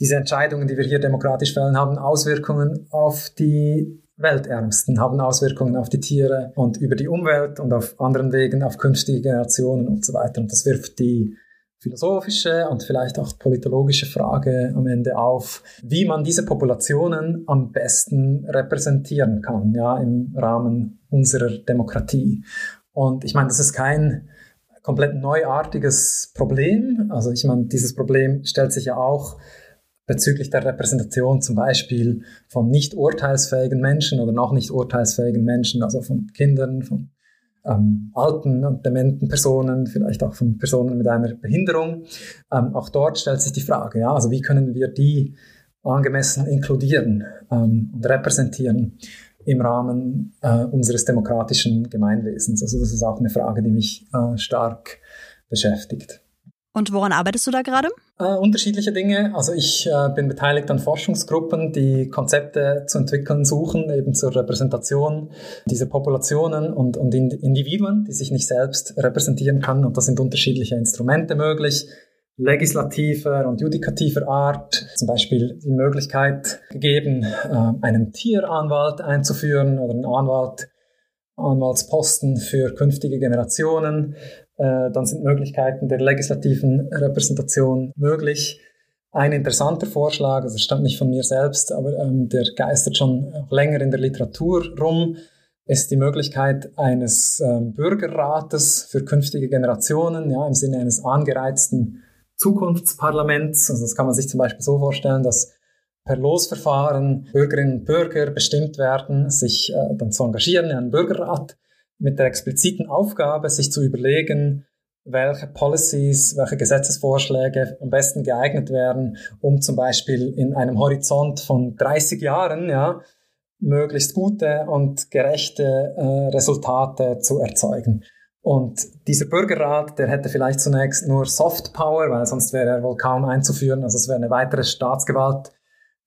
Diese Entscheidungen, die wir hier demokratisch fällen, haben Auswirkungen auf die Weltärmsten, haben Auswirkungen auf die Tiere und über die Umwelt und auf anderen Wegen auf künftige Generationen und so weiter. Und das wirft die philosophische und vielleicht auch politologische Frage am Ende auf, wie man diese Populationen am besten repräsentieren kann, ja, im Rahmen unserer Demokratie. Und ich meine, das ist kein komplett neuartiges Problem. Also ich meine, dieses Problem stellt sich ja auch bezüglich der Repräsentation zum Beispiel von nicht urteilsfähigen Menschen oder noch nicht urteilsfähigen Menschen, also von Kindern, von ähm, alten und dementen Personen, vielleicht auch von Personen mit einer Behinderung. Ähm, auch dort stellt sich die Frage, ja, also wie können wir die angemessen inkludieren ähm, und repräsentieren im Rahmen äh, unseres demokratischen Gemeinwesens. Also das ist auch eine Frage, die mich äh, stark beschäftigt. Und woran arbeitest du da gerade? Äh, unterschiedliche Dinge. Also ich äh, bin beteiligt an Forschungsgruppen, die Konzepte zu entwickeln suchen, eben zur Repräsentation dieser Populationen und, und Individuen, die sich nicht selbst repräsentieren können. Und da sind unterschiedliche Instrumente möglich legislativer und judikativer Art, zum Beispiel die Möglichkeit gegeben, äh, einen Tieranwalt einzuführen oder einen Anwalt, Anwaltsposten für künftige Generationen. Äh, dann sind Möglichkeiten der legislativen Repräsentation möglich. Ein interessanter Vorschlag, also stammt nicht von mir selbst, aber ähm, der geistert schon länger in der Literatur rum, ist die Möglichkeit eines ähm, Bürgerrates für künftige Generationen, ja, im Sinne eines angereizten Zukunftsparlaments. Also das kann man sich zum Beispiel so vorstellen, dass per Losverfahren Bürgerinnen und Bürger bestimmt werden, sich äh, dann zu engagieren in einem Bürgerrat mit der expliziten Aufgabe, sich zu überlegen, welche Policies, welche Gesetzesvorschläge am besten geeignet werden, um zum Beispiel in einem Horizont von 30 Jahren, ja, möglichst gute und gerechte äh, Resultate zu erzeugen. Und dieser Bürgerrat, der hätte vielleicht zunächst nur Soft Power, weil sonst wäre er wohl kaum einzuführen. Also es wäre eine weitere Staatsgewalt,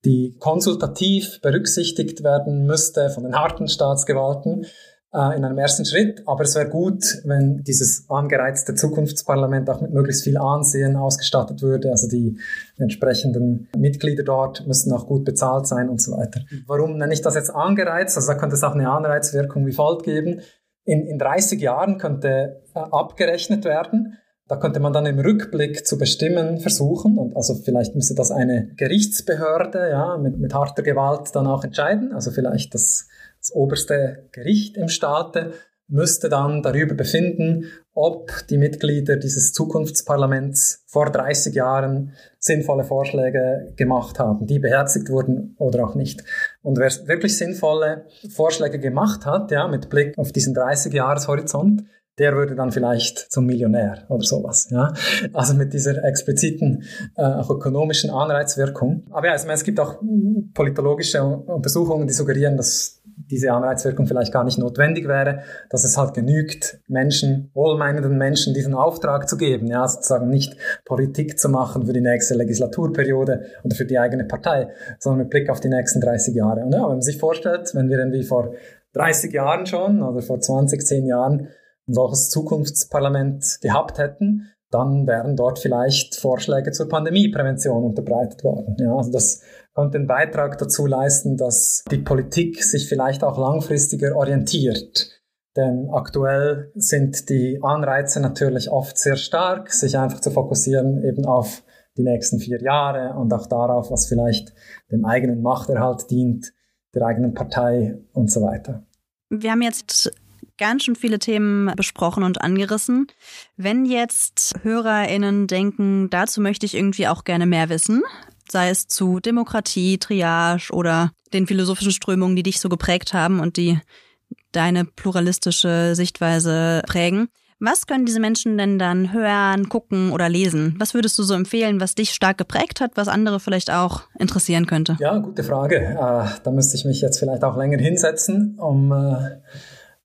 die konsultativ berücksichtigt werden müsste von den harten Staatsgewalten äh, in einem ersten Schritt. Aber es wäre gut, wenn dieses angereizte Zukunftsparlament auch mit möglichst viel Ansehen ausgestattet würde. Also die entsprechenden Mitglieder dort müssten auch gut bezahlt sein und so weiter. Warum nenne ich das jetzt angereizt? Also da könnte es auch eine Anreizwirkung wie folgt geben. In, in 30 Jahren könnte äh, abgerechnet werden. Da könnte man dann im Rückblick zu bestimmen versuchen und also vielleicht müsste das eine Gerichtsbehörde ja mit, mit harter Gewalt dann auch entscheiden. Also vielleicht das das oberste Gericht im Staate müsste dann darüber befinden, ob die Mitglieder dieses Zukunftsparlaments vor 30 Jahren sinnvolle Vorschläge gemacht haben, die beherzigt wurden oder auch nicht. Und wer wirklich sinnvolle Vorschläge gemacht hat, ja, mit Blick auf diesen 30-Jahres-Horizont, der würde dann vielleicht zum Millionär oder sowas. Ja? Also mit dieser expliziten äh, auch ökonomischen Anreizwirkung. Aber ja, also es gibt auch politologische Untersuchungen, die suggerieren, dass diese Anreizwirkung vielleicht gar nicht notwendig wäre, dass es halt genügt, Menschen, wohlmeinenden Menschen diesen Auftrag zu geben, ja, sozusagen nicht Politik zu machen für die nächste Legislaturperiode oder für die eigene Partei, sondern mit Blick auf die nächsten 30 Jahre. Und ja, wenn man sich vorstellt, wenn wir irgendwie vor 30 Jahren schon oder vor 20, 10 Jahren ein solches Zukunftsparlament gehabt hätten, dann wären dort vielleicht Vorschläge zur Pandemieprävention unterbreitet worden. Ja, also das konnte einen Beitrag dazu leisten, dass die Politik sich vielleicht auch langfristiger orientiert. Denn aktuell sind die Anreize natürlich oft sehr stark, sich einfach zu fokussieren eben auf die nächsten vier Jahre und auch darauf, was vielleicht dem eigenen Machterhalt dient, der eigenen Partei und so weiter. Wir haben jetzt ganz schön viele Themen besprochen und angerissen. Wenn jetzt HörerInnen denken, dazu möchte ich irgendwie auch gerne mehr wissen, sei es zu Demokratie, Triage oder den philosophischen Strömungen, die dich so geprägt haben und die deine pluralistische Sichtweise prägen. Was können diese Menschen denn dann hören, gucken oder lesen? Was würdest du so empfehlen, was dich stark geprägt hat, was andere vielleicht auch interessieren könnte? Ja, gute Frage. Äh, da müsste ich mich jetzt vielleicht auch länger hinsetzen, um äh,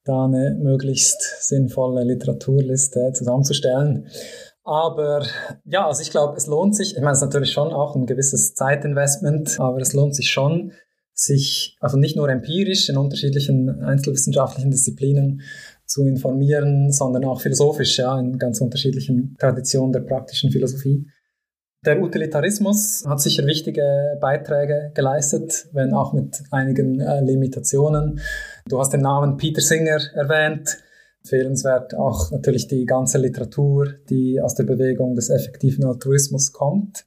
da eine möglichst sinnvolle Literaturliste zusammenzustellen. Aber ja, also ich glaube, es lohnt sich, ich meine, es ist natürlich schon auch ein gewisses Zeitinvestment, aber es lohnt sich schon, sich also nicht nur empirisch in unterschiedlichen einzelwissenschaftlichen Disziplinen zu informieren, sondern auch philosophisch, ja, in ganz unterschiedlichen Traditionen der praktischen Philosophie. Der Utilitarismus hat sicher wichtige Beiträge geleistet, wenn auch mit einigen äh, Limitationen. Du hast den Namen Peter Singer erwähnt. Fehlenswert auch natürlich die ganze Literatur, die aus der Bewegung des effektiven Altruismus kommt.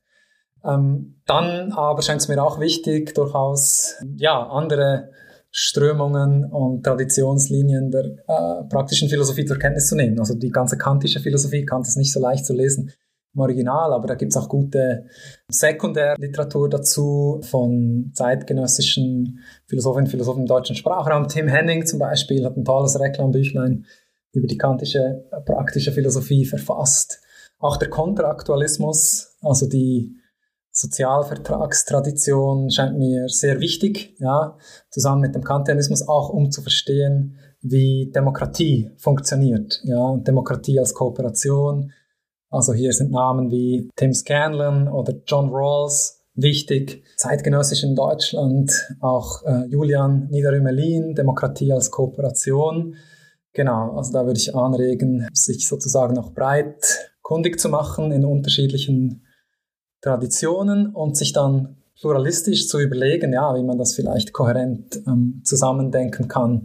Ähm, dann aber scheint es mir auch wichtig, durchaus ja andere Strömungen und Traditionslinien der äh, praktischen Philosophie zur Kenntnis zu nehmen. Also die ganze kantische Philosophie kann es nicht so leicht zu lesen im Original, aber da gibt es auch gute Sekundärliteratur dazu von zeitgenössischen Philosophinnen und Philosophen im deutschen Sprachraum. Tim Henning zum Beispiel hat ein tolles Reklambüchlein über die kantische praktische Philosophie verfasst. Auch der Konteraktualismus, also die Sozialvertragstradition scheint mir sehr wichtig, ja, zusammen mit dem Kantianismus auch, um zu verstehen, wie Demokratie funktioniert, ja, und Demokratie als Kooperation. Also hier sind Namen wie Tim Scanlon oder John Rawls wichtig. Zeitgenössisch in Deutschland auch äh, Julian Niederrümelin, Demokratie als Kooperation. Genau, also da würde ich anregen, sich sozusagen auch breit kundig zu machen in unterschiedlichen Traditionen und sich dann pluralistisch zu überlegen, ja, wie man das vielleicht kohärent ähm, zusammendenken kann.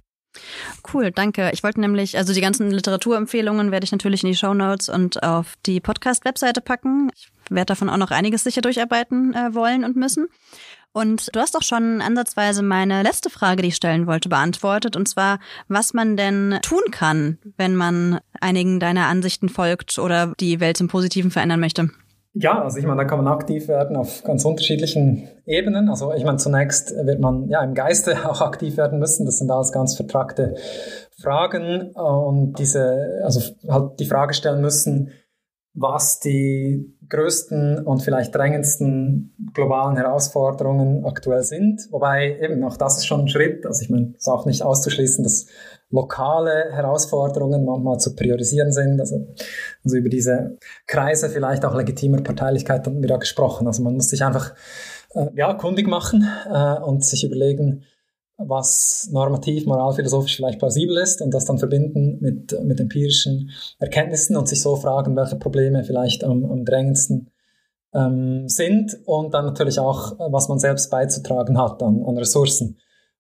Cool, danke. Ich wollte nämlich, also die ganzen Literaturempfehlungen werde ich natürlich in die Show Notes und auf die Podcast-Webseite packen. Ich werde davon auch noch einiges sicher durcharbeiten äh, wollen und müssen. Und du hast auch schon ansatzweise meine letzte Frage, die ich stellen wollte, beantwortet. Und zwar, was man denn tun kann, wenn man einigen deiner Ansichten folgt oder die Welt zum Positiven verändern möchte. Ja, also ich meine, da kann man aktiv werden auf ganz unterschiedlichen Ebenen. Also ich meine, zunächst wird man ja im Geiste *laughs* auch aktiv werden müssen. Das sind alles ganz vertragte Fragen und diese, also halt die Frage stellen müssen, was die größten und vielleicht drängendsten globalen Herausforderungen aktuell sind. Wobei eben auch das ist schon ein Schritt. Also ich meine, es ist auch nicht auszuschließen, dass lokale Herausforderungen manchmal zu priorisieren sind. Also, also über diese Kreise vielleicht auch legitimer Parteilichkeit haben wir da gesprochen. Also man muss sich einfach äh, ja, kundig machen äh, und sich überlegen, was normativ, moralphilosophisch vielleicht plausibel ist und das dann verbinden mit, mit empirischen Erkenntnissen und sich so fragen, welche Probleme vielleicht am, am drängendsten ähm, sind und dann natürlich auch, was man selbst beizutragen hat an, an Ressourcen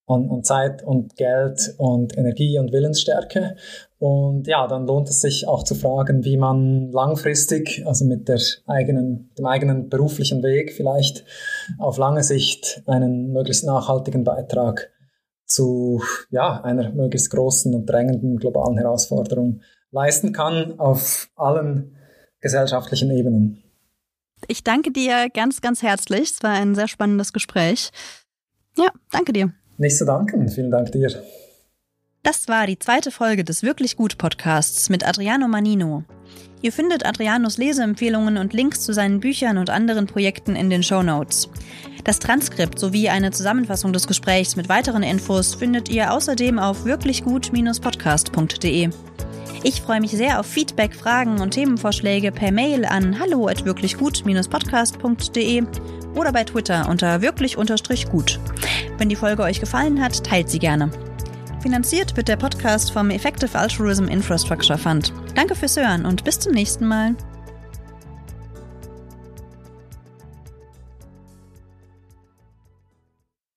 an, an Zeit und Geld und Energie und Willensstärke. Und ja, dann lohnt es sich auch zu fragen, wie man langfristig, also mit der eigenen, dem eigenen beruflichen Weg vielleicht auf lange Sicht einen möglichst nachhaltigen Beitrag zu ja, einer möglichst großen und drängenden globalen Herausforderung leisten kann auf allen gesellschaftlichen Ebenen. Ich danke dir ganz, ganz herzlich. Es war ein sehr spannendes Gespräch. Ja, danke dir. Nicht zu danken. Vielen Dank dir. Das war die zweite Folge des Wirklich Gut Podcasts mit Adriano Manino. Ihr findet Adrianos Leseempfehlungen und Links zu seinen Büchern und anderen Projekten in den Show Notes. Das Transkript sowie eine Zusammenfassung des Gesprächs mit weiteren Infos findet ihr außerdem auf wirklichgut-podcast.de. Ich freue mich sehr auf Feedback, Fragen und Themenvorschläge per Mail an hallo@wirklichgut-podcast.de oder bei Twitter unter wirklich-gut. Wenn die Folge euch gefallen hat, teilt sie gerne. Finanziert wird der Podcast vom Effective Altruism Infrastructure Fund. Danke fürs Hören und bis zum nächsten Mal.